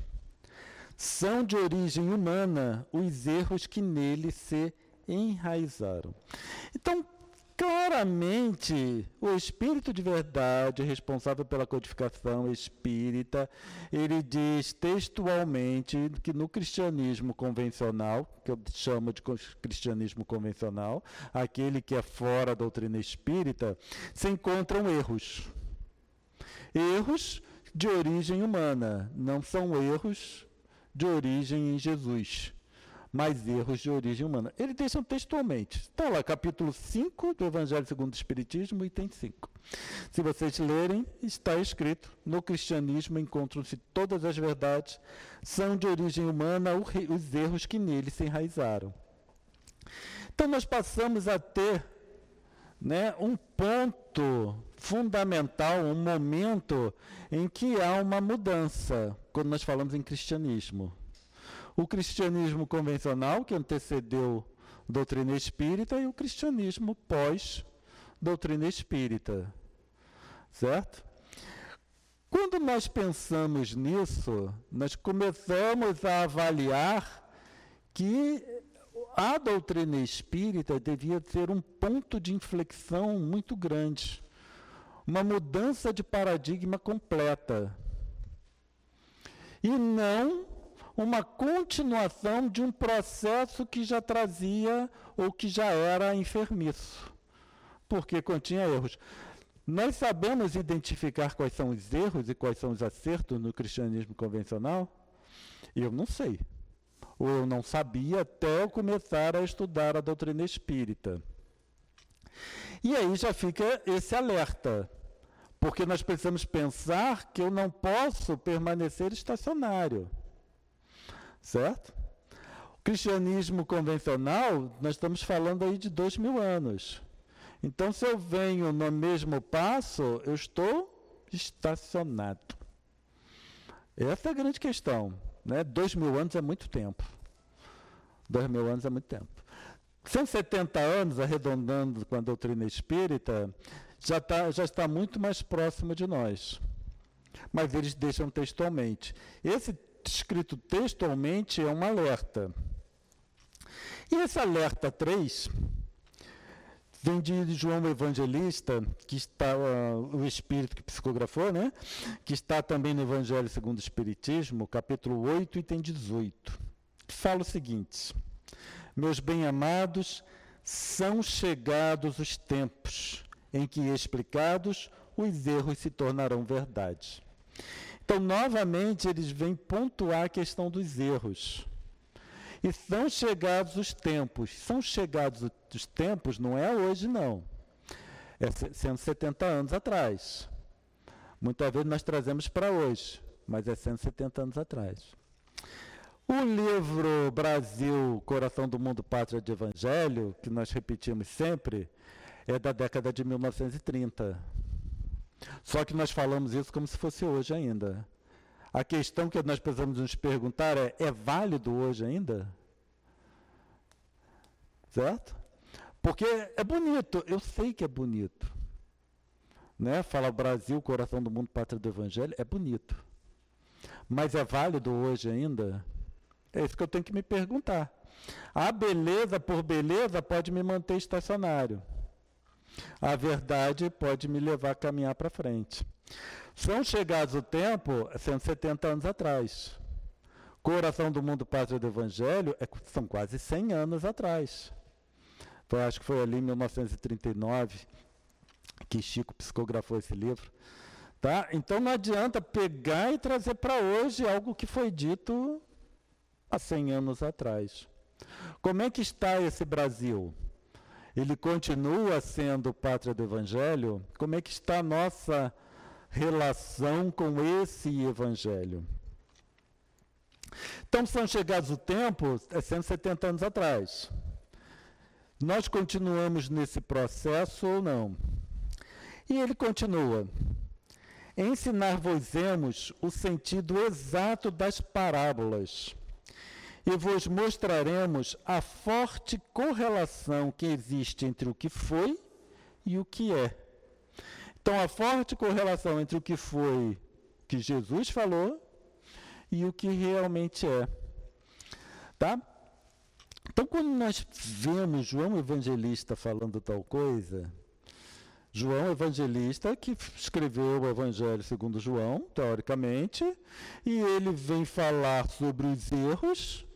São de origem humana os erros que nele se enraizaram. Então, claramente o espírito de verdade responsável pela codificação espírita, ele diz textualmente que no cristianismo convencional, que eu chamo de cristianismo convencional, aquele que é fora da doutrina espírita, se encontram erros. Erros de origem humana, não são erros de origem em Jesus mais erros de origem humana. Ele deixa textualmente. Está lá, capítulo 5 do Evangelho segundo o Espiritismo, item 5. Se vocês lerem, está escrito: no cristianismo encontram-se todas as verdades, são de origem humana os erros que nele se enraizaram. Então nós passamos a ter né, um ponto fundamental, um momento em que há uma mudança, quando nós falamos em cristianismo. O cristianismo convencional, que antecedeu doutrina espírita, e o cristianismo pós-doutrina espírita. Certo? Quando nós pensamos nisso, nós começamos a avaliar que a doutrina espírita devia ser um ponto de inflexão muito grande, uma mudança de paradigma completa. E não uma continuação de um processo que já trazia ou que já era enfermiço, porque continha erros. Nós sabemos identificar quais são os erros e quais são os acertos no cristianismo convencional? Eu não sei. Ou eu não sabia até eu começar a estudar a doutrina espírita. E aí já fica esse alerta. Porque nós precisamos pensar que eu não posso permanecer estacionário. Certo? O cristianismo convencional, nós estamos falando aí de dois mil anos. Então, se eu venho no mesmo passo, eu estou estacionado. Essa é a grande questão. Né? Dois mil anos é muito tempo. Dois mil anos é muito tempo. 170 anos, arredondando com a doutrina espírita, já, tá, já está muito mais próximo de nós. Mas eles deixam textualmente. Esse escrito textualmente é um alerta. E esse alerta 3 vem de João Evangelista, que está uh, o espírito que psicografou, né? Que está também no Evangelho segundo o Espiritismo, capítulo 8, item 18. Fala o seguinte: Meus bem-amados, são chegados os tempos em que explicados os erros se tornarão verdade. Então, novamente, eles vêm pontuar a questão dos erros. E são chegados os tempos. São chegados os tempos, não é hoje, não. É 170 anos atrás. Muitas vezes nós trazemos para hoje, mas é 170 anos atrás. O livro Brasil, Coração do Mundo, Pátria de Evangelho, que nós repetimos sempre, é da década de 1930. Só que nós falamos isso como se fosse hoje ainda. A questão que nós precisamos nos perguntar é: é válido hoje ainda? Certo? Porque é bonito, eu sei que é bonito. Né? Fala Brasil, coração do mundo, pátria do evangelho, é bonito. Mas é válido hoje ainda? É isso que eu tenho que me perguntar. A beleza por beleza pode me manter estacionário. A verdade pode me levar a caminhar para frente. São chegados o tempo, 170 anos atrás. Coração do Mundo Pátria do Evangelho é, são quase 100 anos atrás. Então, acho que foi ali em 1939 que Chico psicografou esse livro. Tá? Então não adianta pegar e trazer para hoje algo que foi dito há 100 anos atrás. Como é que está esse Brasil? Ele continua sendo pátria do Evangelho, como é que está a nossa relação com esse Evangelho? Então, são chegados o tempo, é 170 anos atrás. Nós continuamos nesse processo ou não? E ele continua. Ensinar-vos-emos o sentido exato das parábolas e vos mostraremos a forte correlação que existe entre o que foi e o que é. Então, a forte correlação entre o que foi que Jesus falou e o que realmente é. Tá? Então, quando nós vemos João Evangelista falando tal coisa, João Evangelista, que escreveu o Evangelho segundo João, teoricamente, e ele vem falar sobre os erros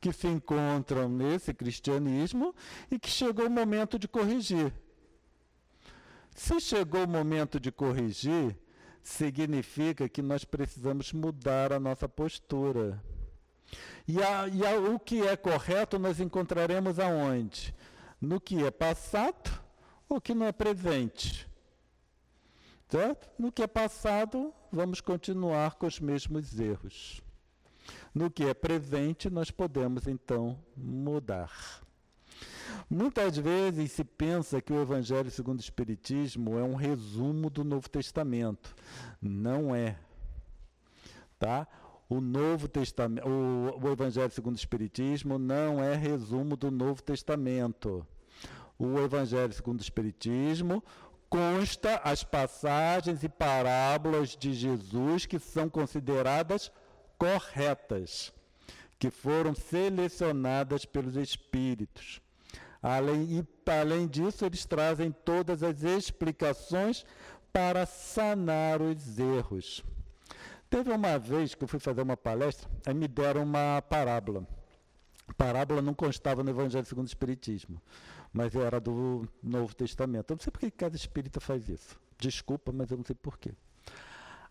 que se encontram nesse cristianismo e que chegou o momento de corrigir. Se chegou o momento de corrigir, significa que nós precisamos mudar a nossa postura. E, a, e a, o que é correto nós encontraremos aonde? No que é passado ou que não é presente. Certo? No que é passado, vamos continuar com os mesmos erros. No que é presente, nós podemos então mudar. Muitas vezes se pensa que o Evangelho segundo o Espiritismo é um resumo do Novo Testamento. Não é. Tá? O Novo Testamento, o, o Evangelho segundo o Espiritismo não é resumo do Novo Testamento. O Evangelho segundo o Espiritismo consta as passagens e parábolas de Jesus que são consideradas corretas, que foram selecionadas pelos Espíritos. Além, e, além disso, eles trazem todas as explicações para sanar os erros. Teve uma vez que eu fui fazer uma palestra, aí me deram uma parábola. A parábola não constava no Evangelho segundo o Espiritismo, mas era do Novo Testamento. Eu não sei por que cada espírita faz isso. Desculpa, mas eu não sei por quê.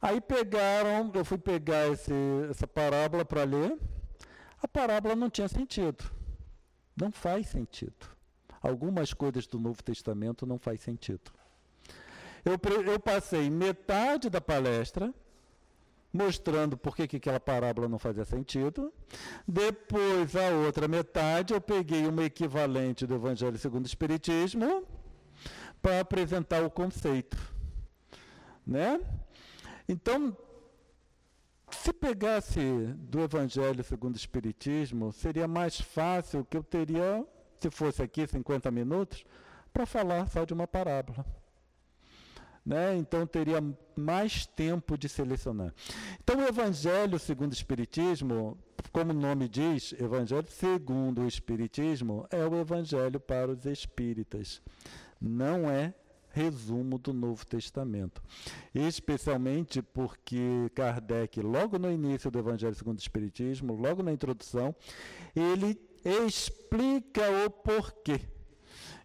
Aí pegaram, eu fui pegar esse, essa parábola para ler. A parábola não tinha sentido. Não faz sentido. Algumas coisas do Novo Testamento não faz sentido. Eu, eu passei metade da palestra mostrando por que, que aquela parábola não fazia sentido. Depois, a outra metade, eu peguei uma equivalente do Evangelho segundo o Espiritismo para apresentar o conceito. Né? Então, se pegasse do Evangelho segundo o Espiritismo, seria mais fácil que eu teria, se fosse aqui 50 minutos, para falar só de uma parábola né? então teria mais tempo de selecionar. Então, o Evangelho segundo o Espiritismo, como o nome diz, Evangelho segundo o Espiritismo, é o Evangelho para os espíritas. Não é resumo do Novo Testamento. Especialmente porque Kardec, logo no início do Evangelho segundo o Espiritismo, logo na introdução, ele explica o porquê.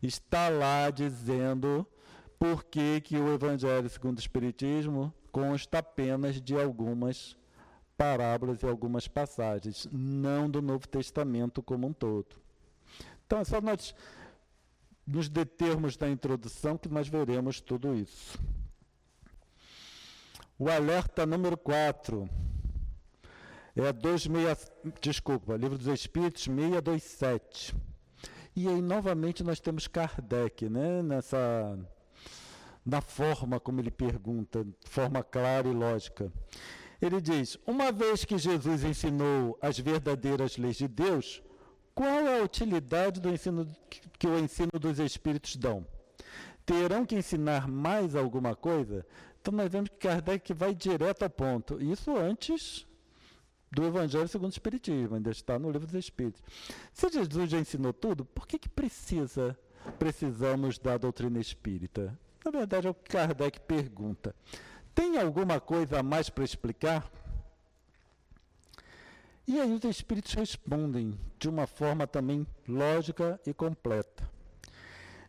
Está lá dizendo por que, que o Evangelho segundo o Espiritismo consta apenas de algumas parábolas e algumas passagens, não do Novo Testamento como um todo. Então, é só nós nos determos da introdução que nós veremos tudo isso. O alerta número 4 é 26, desculpa, Livro dos Espíritos 627. E aí novamente nós temos Kardec, né, nessa na forma como ele pergunta, forma clara e lógica. Ele diz: Uma vez que Jesus ensinou as verdadeiras leis de Deus, qual é a utilidade do ensino que o ensino dos Espíritos dão? Terão que ensinar mais alguma coisa? Então nós vemos que Kardec vai direto ao ponto. Isso antes do Evangelho segundo o Espiritismo, ainda está no livro dos Espíritos. Se Jesus já ensinou tudo, por que, que precisa, precisamos da doutrina espírita? Na verdade, é o que Kardec pergunta. Tem alguma coisa a mais para explicar? E aí os espíritos respondem de uma forma também lógica e completa.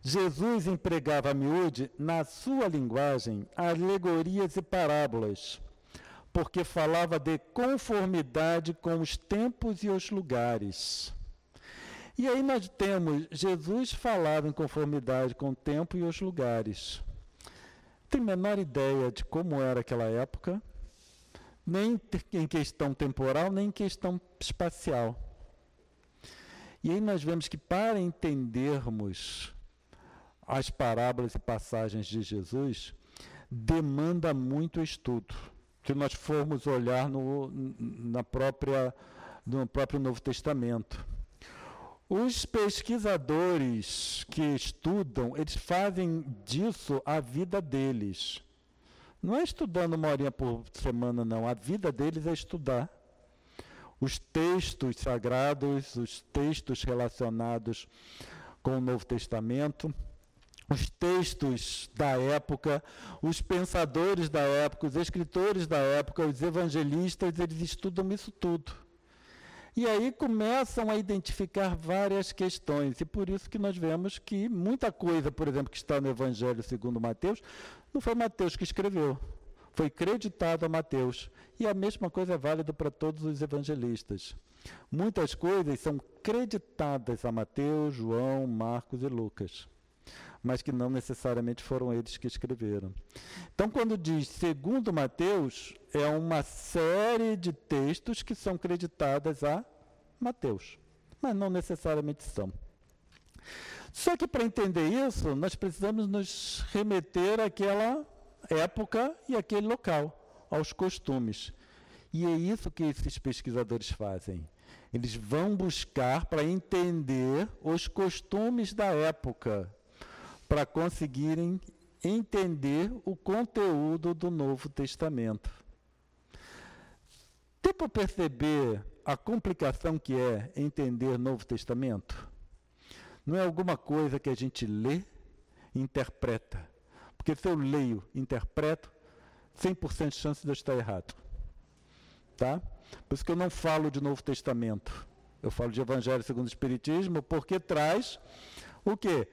Jesus empregava a miúde, na sua linguagem, alegorias e parábolas, porque falava de conformidade com os tempos e os lugares. E aí nós temos Jesus falava em conformidade com o tempo e os lugares. Tem menor ideia de como era aquela época, nem em questão temporal, nem em questão espacial. E aí nós vemos que para entendermos as parábolas e passagens de Jesus, demanda muito estudo. Se nós formos olhar no, na própria, no próprio Novo Testamento. Os pesquisadores que estudam, eles fazem disso a vida deles. Não é estudando uma horinha por semana, não. A vida deles é estudar os textos sagrados, os textos relacionados com o Novo Testamento, os textos da época, os pensadores da época, os escritores da época, os evangelistas, eles estudam isso tudo. E aí começam a identificar várias questões. E por isso que nós vemos que muita coisa, por exemplo, que está no Evangelho segundo Mateus, não foi Mateus que escreveu. Foi creditado a Mateus. E a mesma coisa é válida para todos os evangelistas. Muitas coisas são creditadas a Mateus, João, Marcos e Lucas mas que não necessariamente foram eles que escreveram. Então, quando diz segundo Mateus, é uma série de textos que são creditadas a Mateus, mas não necessariamente são. Só que para entender isso, nós precisamos nos remeter àquela época e àquele local, aos costumes. E é isso que esses pesquisadores fazem. Eles vão buscar para entender os costumes da época, para conseguirem entender o conteúdo do Novo Testamento. Tem para perceber a complicação que é entender Novo Testamento? Não é alguma coisa que a gente lê e interpreta. Porque se eu leio, interpreto, 100% de chance de eu estar errado. Tá? Por isso que eu não falo de Novo Testamento. Eu falo de Evangelho segundo o Espiritismo, porque traz o quê?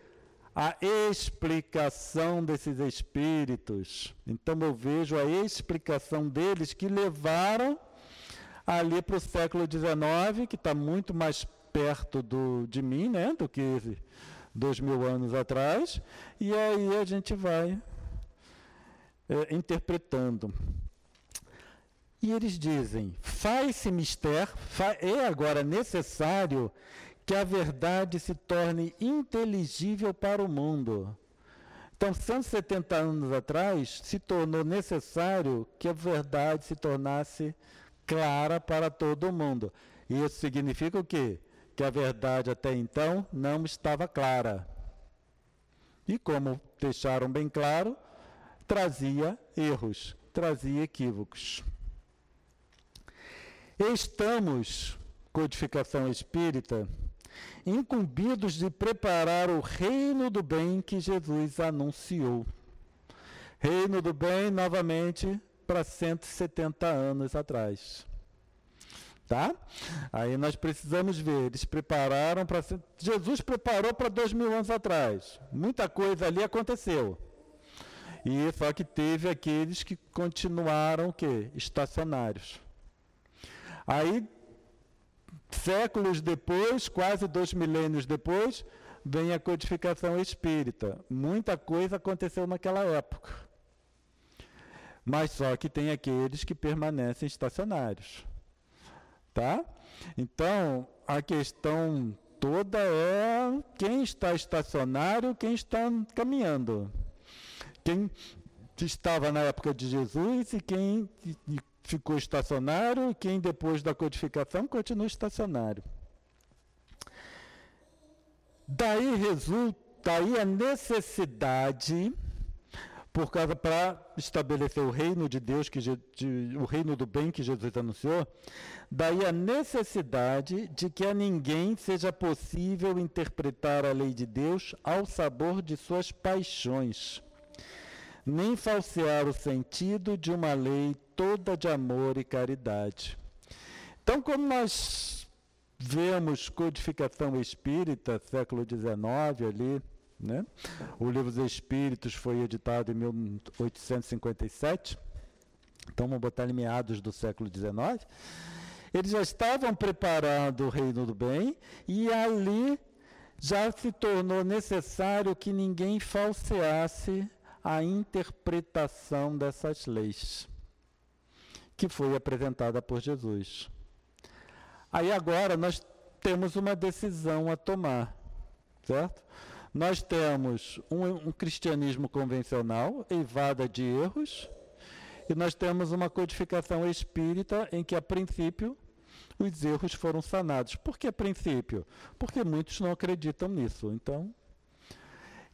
A explicação desses espíritos. Então eu vejo a explicação deles que levaram ali para o século XIX, que está muito mais perto do, de mim, né, do que dois mil anos atrás, e aí a gente vai é, interpretando. E eles dizem: faz-se mistério, fa é agora necessário que a verdade se torne inteligível para o mundo. Então, 170 anos atrás, se tornou necessário que a verdade se tornasse clara para todo mundo. Isso significa o quê? Que a verdade até então não estava clara. E como deixaram bem claro, trazia erros, trazia equívocos. Estamos, codificação espírita, incumbidos de preparar o reino do bem que Jesus anunciou. Reino do bem, novamente, para 170 anos atrás. Tá? Aí nós precisamos ver, eles prepararam para. Jesus preparou para dois mil anos atrás. Muita coisa ali aconteceu. E só que teve aqueles que continuaram o quê? Estacionários. Aí, séculos depois, quase dois milênios depois, vem a codificação espírita. Muita coisa aconteceu naquela época. Mas só que tem aqueles que permanecem estacionários. Tá? Então, a questão toda é quem está estacionário, quem está caminhando. Quem estava na época de Jesus e quem ficou estacionário e quem depois da codificação continua estacionário. Daí resulta daí a necessidade por causa para estabelecer o reino de Deus que de, o reino do bem que Jesus anunciou, daí a necessidade de que a ninguém seja possível interpretar a lei de Deus ao sabor de suas paixões nem falsear o sentido de uma lei toda de amor e caridade. Então, como nós vemos codificação espírita, século XIX ali, né? O livro dos Espíritos foi editado em 1857, então vamos botar em meados do século XIX. Eles já estavam preparando o reino do bem e ali já se tornou necessário que ninguém falseasse a interpretação dessas leis, que foi apresentada por Jesus. Aí agora nós temos uma decisão a tomar, certo? Nós temos um, um cristianismo convencional, eivada de erros, e nós temos uma codificação espírita em que, a princípio, os erros foram sanados. Por que a princípio? Porque muitos não acreditam nisso. Então,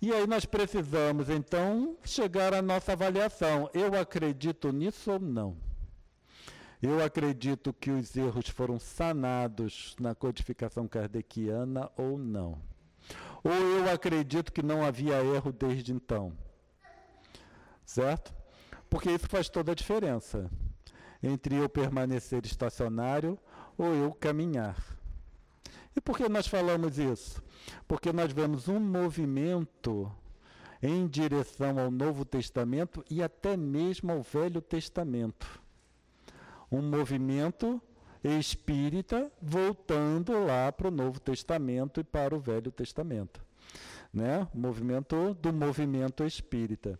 e aí nós precisamos, então, chegar à nossa avaliação. Eu acredito nisso ou não? Eu acredito que os erros foram sanados na codificação kardeciana ou não? Ou eu acredito que não havia erro desde então? Certo? Porque isso faz toda a diferença entre eu permanecer estacionário ou eu caminhar. E por que nós falamos isso? Porque nós vemos um movimento em direção ao Novo Testamento e até mesmo ao Velho Testamento. Um movimento espírita voltando lá para o Novo Testamento e para o Velho Testamento. Né? Movimento do movimento espírita.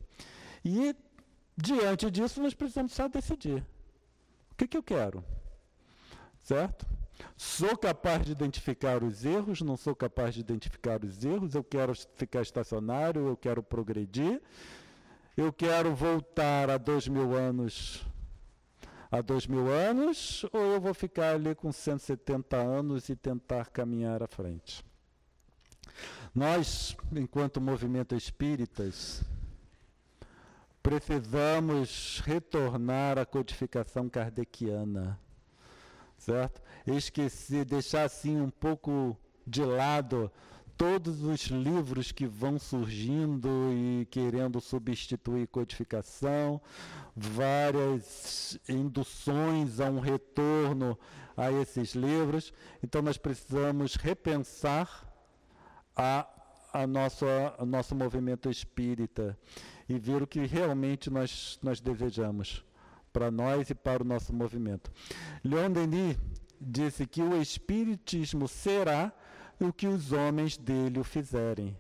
E diante disso nós precisamos só decidir. O que, que eu quero? Certo? Sou capaz de identificar os erros, não sou capaz de identificar os erros, eu quero ficar estacionário, eu quero progredir, eu quero voltar a dois mil anos há dois mil anos ou eu vou ficar ali com 170 anos e tentar caminhar à frente? Nós, enquanto movimento espíritas, precisamos retornar à codificação kardeciana, certo? Esquecer, deixar assim um pouco de lado todos os livros que vão surgindo e querendo substituir codificação, várias induções a um retorno a esses livros. Então, nós precisamos repensar a, a nossa, o nosso movimento espírita e ver o que realmente nós, nós desejamos para nós e para o nosso movimento. Leon Denis disse que o espiritismo será o que os homens dele o fizerem.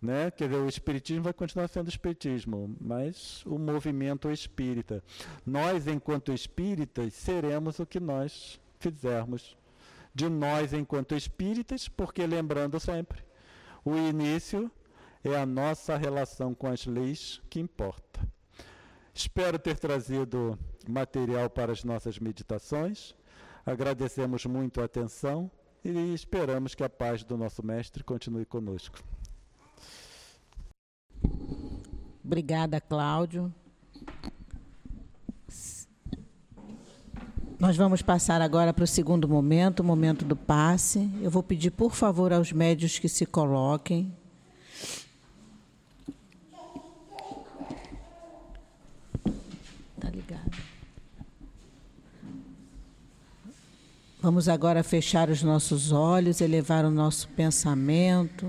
Né? Quer dizer, o espiritismo vai continuar sendo espiritismo, mas o movimento espírita. Nós, enquanto espíritas, seremos o que nós fizermos. De nós, enquanto espíritas, porque lembrando sempre, o início é a nossa relação com as leis que importa. Espero ter trazido material para as nossas meditações. Agradecemos muito a atenção e esperamos que a paz do nosso Mestre continue conosco.
Obrigada, Cláudio. Nós vamos passar agora para o segundo momento, o momento do passe. Eu vou pedir, por favor, aos médios que se coloquem. Vamos agora fechar os nossos olhos, elevar o nosso pensamento.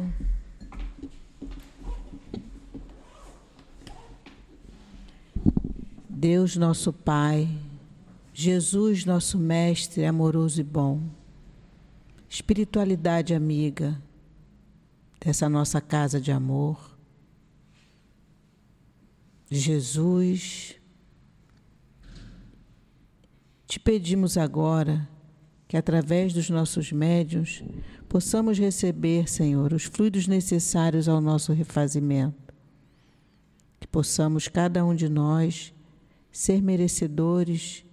Deus, nosso Pai, Jesus, nosso Mestre amoroso e bom, espiritualidade amiga dessa nossa casa de amor, Jesus, te pedimos agora que através dos nossos médiuns possamos receber, Senhor, os fluidos necessários ao nosso refazimento. Que possamos, cada um de nós, ser merecedores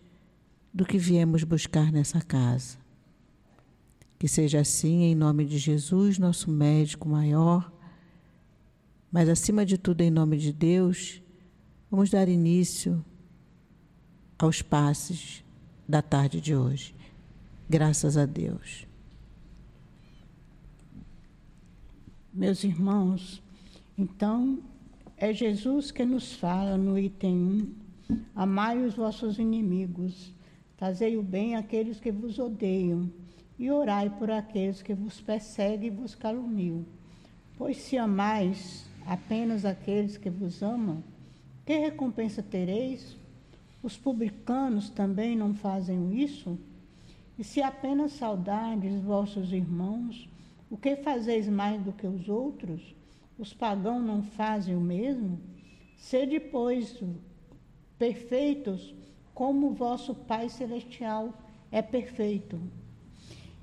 do que viemos buscar nessa casa. Que seja assim, em nome de Jesus, nosso médico maior, mas acima de tudo, em nome de Deus, vamos dar início aos passes da tarde de hoje. Graças a Deus.
Meus irmãos, então é Jesus que nos fala no item 1: Amai os vossos inimigos, fazei o bem àqueles que vos odeiam, e orai por aqueles que vos perseguem e vos caluniam. Pois se amais apenas aqueles que vos amam, que recompensa tereis? Os publicanos também não fazem isso? E se apenas saudardes vossos irmãos, o que fazeis mais do que os outros? Os pagãos não fazem o mesmo? Sede, pois, perfeitos, como vosso Pai Celestial é perfeito.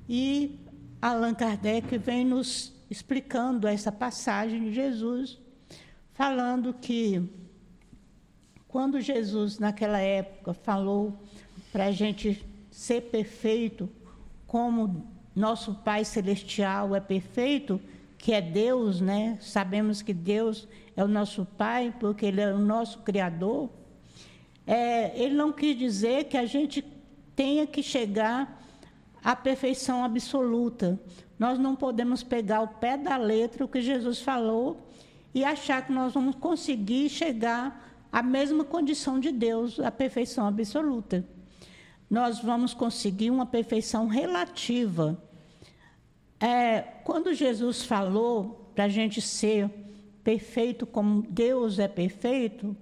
E Allan Kardec vem nos explicando essa passagem de Jesus, falando que quando Jesus, naquela época, falou para a gente ser perfeito, como nosso Pai Celestial é perfeito, que é Deus, né? Sabemos que Deus é o nosso Pai, porque Ele é o nosso Criador. É, ele não quis dizer que a gente tenha que chegar à perfeição absoluta. Nós não podemos pegar o pé da letra o que Jesus falou e achar que nós vamos conseguir chegar à mesma condição de Deus, a perfeição absoluta nós vamos conseguir uma perfeição relativa. É, quando Jesus falou para a gente ser perfeito como Deus é perfeito,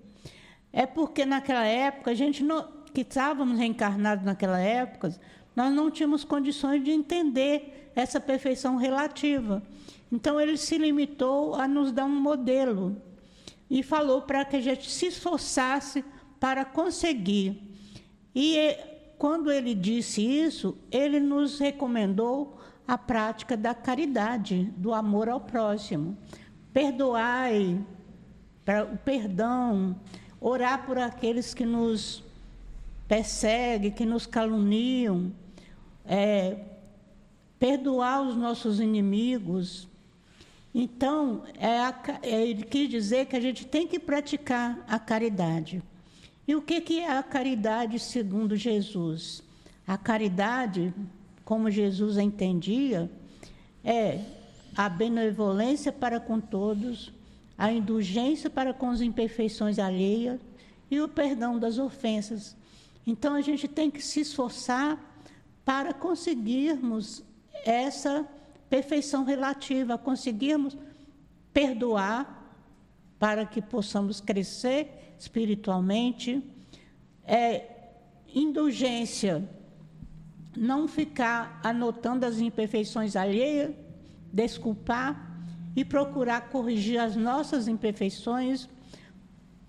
é porque naquela época, a gente não, que estávamos reencarnados naquela época, nós não tínhamos condições de entender essa perfeição relativa. Então, ele se limitou a nos dar um modelo e falou para que a gente se esforçasse para conseguir. E quando ele disse isso, ele nos recomendou a prática da caridade, do amor ao próximo. Perdoai, o perdão, orar por aqueles que nos perseguem, que nos caluniam, é, perdoar os nossos inimigos. Então, é a, é, ele quis dizer que a gente tem que praticar a caridade. E o que, é a caridade segundo Jesus? A caridade, como Jesus entendia, é a benevolência para com todos, a indulgência para com as imperfeições alheias e o perdão das ofensas. Então a gente tem que se esforçar para conseguirmos essa perfeição relativa, conseguirmos perdoar para que possamos crescer espiritualmente. É, indulgência, não ficar anotando as imperfeições alheias, desculpar e procurar corrigir as nossas imperfeições,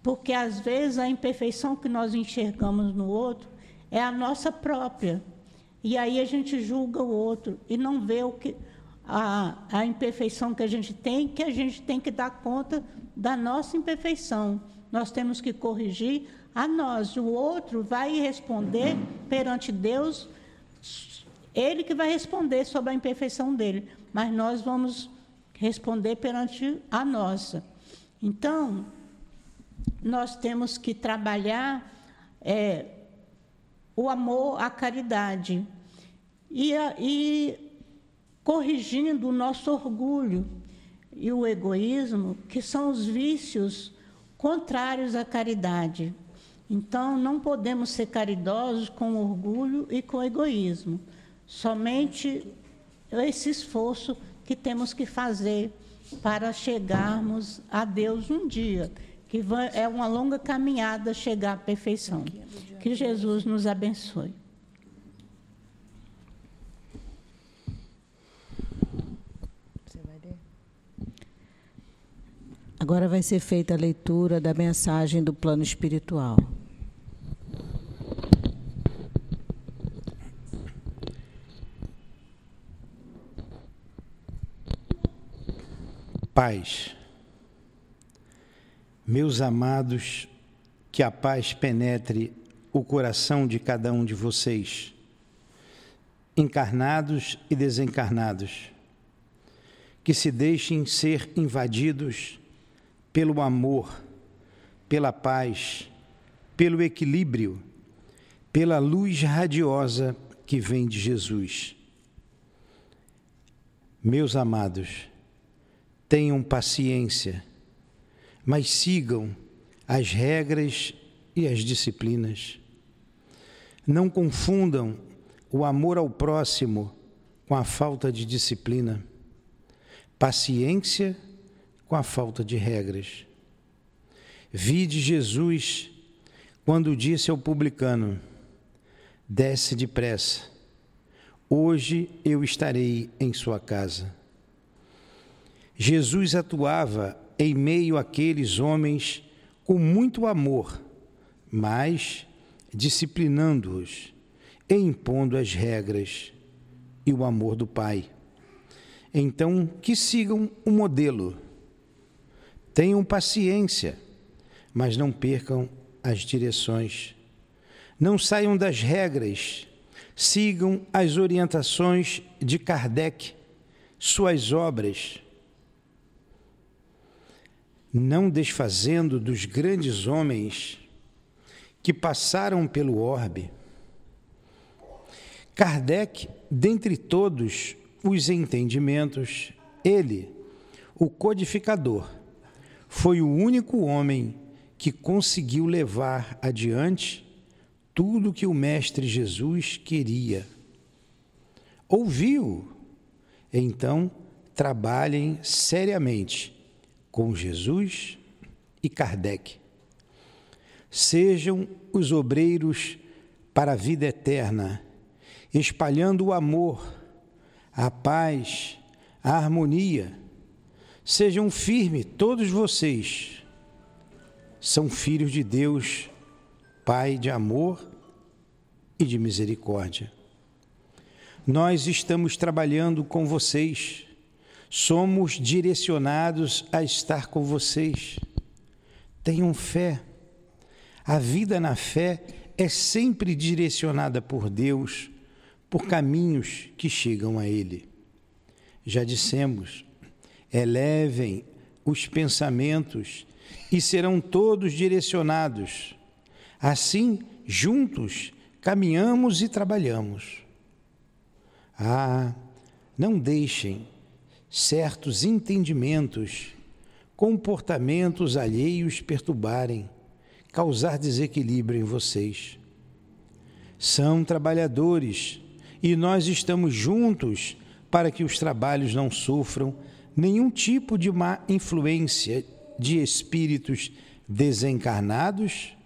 porque às vezes a imperfeição que nós enxergamos no outro é a nossa própria. E aí a gente julga o outro e não vê o que a, a imperfeição que a gente tem, que a gente tem que dar conta da nossa imperfeição. Nós temos que corrigir a nós. O outro vai responder perante Deus, ele que vai responder sobre a imperfeição dele, mas nós vamos responder perante a nossa. Então, nós temos que trabalhar é, o amor, a caridade. E, e corrigindo o nosso orgulho e o egoísmo, que são os vícios contrários à caridade. Então, não podemos ser caridosos com orgulho e com egoísmo. Somente esse esforço que temos que fazer para chegarmos a Deus um dia, que é uma longa caminhada chegar à perfeição. Que Jesus nos abençoe.
Agora vai ser feita a leitura da mensagem do plano espiritual.
Paz. Meus amados, que a paz penetre o coração de cada um de vocês, encarnados e desencarnados, que se deixem ser invadidos pelo amor, pela paz, pelo equilíbrio, pela luz radiosa que vem de Jesus. Meus amados, tenham paciência, mas sigam as regras e as disciplinas. Não confundam o amor ao próximo com a falta de disciplina. Paciência com a falta de regras. Vide Jesus quando disse ao publicano: Desce depressa, hoje eu estarei em sua casa. Jesus atuava em meio àqueles homens com muito amor, mas disciplinando-os e impondo as regras e o amor do Pai. Então, que sigam o modelo Tenham paciência, mas não percam as direções. Não saiam das regras, sigam as orientações de Kardec, suas obras. Não desfazendo dos grandes homens que passaram pelo orbe. Kardec, dentre todos os entendimentos, ele, o codificador, foi o único homem que conseguiu levar adiante tudo que o Mestre Jesus queria. Ouviu? Então, trabalhem seriamente com Jesus e Kardec. Sejam os obreiros para a vida eterna, espalhando o amor, a paz, a harmonia Sejam firmes, todos vocês são filhos de Deus, Pai de amor e de misericórdia. Nós estamos trabalhando com vocês, somos direcionados a estar com vocês. Tenham fé. A vida na fé é sempre direcionada por Deus por caminhos que chegam a Ele. Já dissemos, elevem os pensamentos e serão todos direcionados. Assim, juntos, caminhamos e trabalhamos. Ah, não deixem certos entendimentos, comportamentos alheios perturbarem, causar desequilíbrio em vocês. São trabalhadores e nós estamos juntos para que os trabalhos não sofram nenhum tipo de má influência de espíritos desencarnados,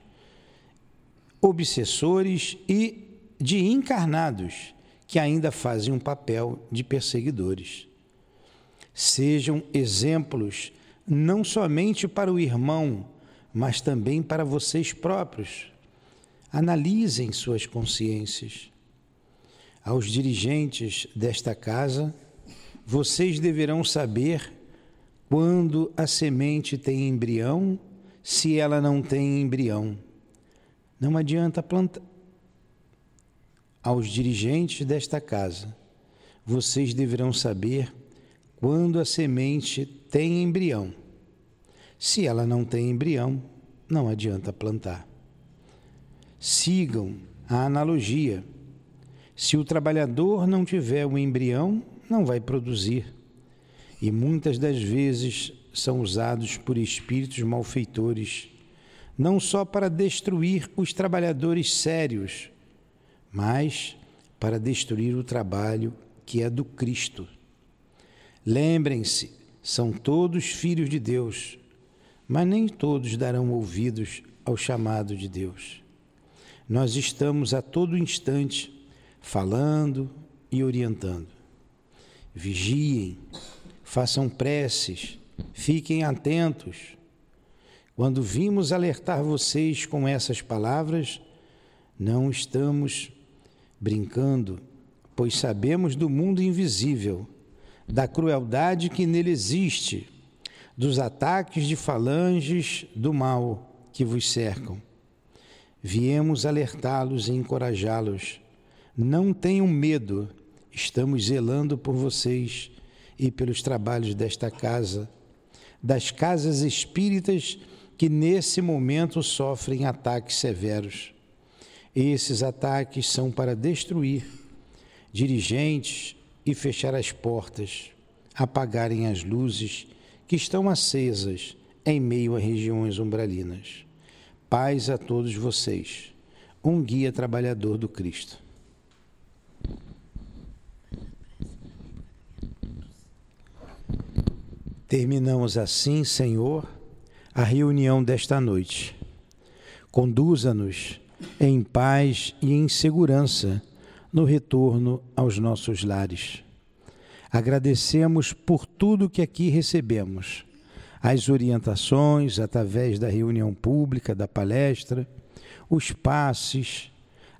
obsessores e de encarnados que ainda fazem um papel de perseguidores. Sejam exemplos não somente para o irmão, mas também para vocês próprios. Analisem suas consciências. Aos dirigentes desta casa, vocês deverão saber quando a semente tem embrião, se ela não tem embrião. Não adianta plantar. Aos dirigentes desta casa, vocês deverão saber quando a semente tem embrião. Se ela não tem embrião, não adianta plantar. Sigam a analogia se o trabalhador não tiver o embrião, não vai produzir. E muitas das vezes são usados por espíritos malfeitores, não só para destruir os trabalhadores sérios, mas para destruir o trabalho que é do Cristo. Lembrem-se, são todos filhos de Deus, mas nem todos darão ouvidos ao chamado de Deus. Nós estamos a todo instante falando e orientando. Vigiem, façam preces, fiquem atentos. Quando vimos alertar vocês com essas palavras, não estamos brincando, pois sabemos do mundo invisível, da crueldade que nele existe, dos ataques de falanges do mal que vos cercam. Viemos alertá-los e encorajá-los não tenham medo, estamos zelando por vocês e pelos trabalhos desta casa, das casas espíritas que nesse momento sofrem ataques severos. Esses ataques são para destruir dirigentes e fechar as portas, apagarem as luzes que estão acesas em meio a regiões umbralinas. Paz a todos vocês. Um guia trabalhador do Cristo. Terminamos assim, Senhor, a reunião desta noite. Conduza-nos em paz e em segurança no retorno aos nossos lares. Agradecemos por tudo que aqui recebemos, as orientações através da reunião pública, da palestra, os passes,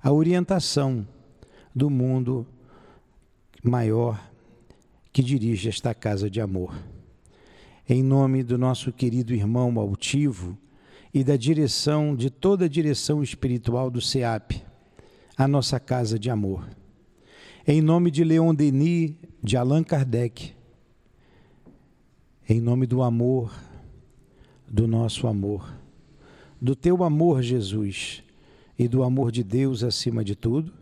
a orientação do mundo maior que dirige esta casa de amor em nome do nosso querido irmão altivo e da direção de toda a direção espiritual do SEAP, a nossa casa de amor. Em nome de Leon Denis, de Allan Kardec, em nome do amor, do nosso amor, do teu amor, Jesus, e do amor de Deus acima de tudo,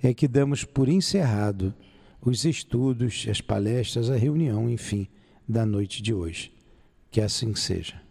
é que damos por encerrado os estudos, as palestras, a reunião, enfim da noite de hoje. Que assim seja.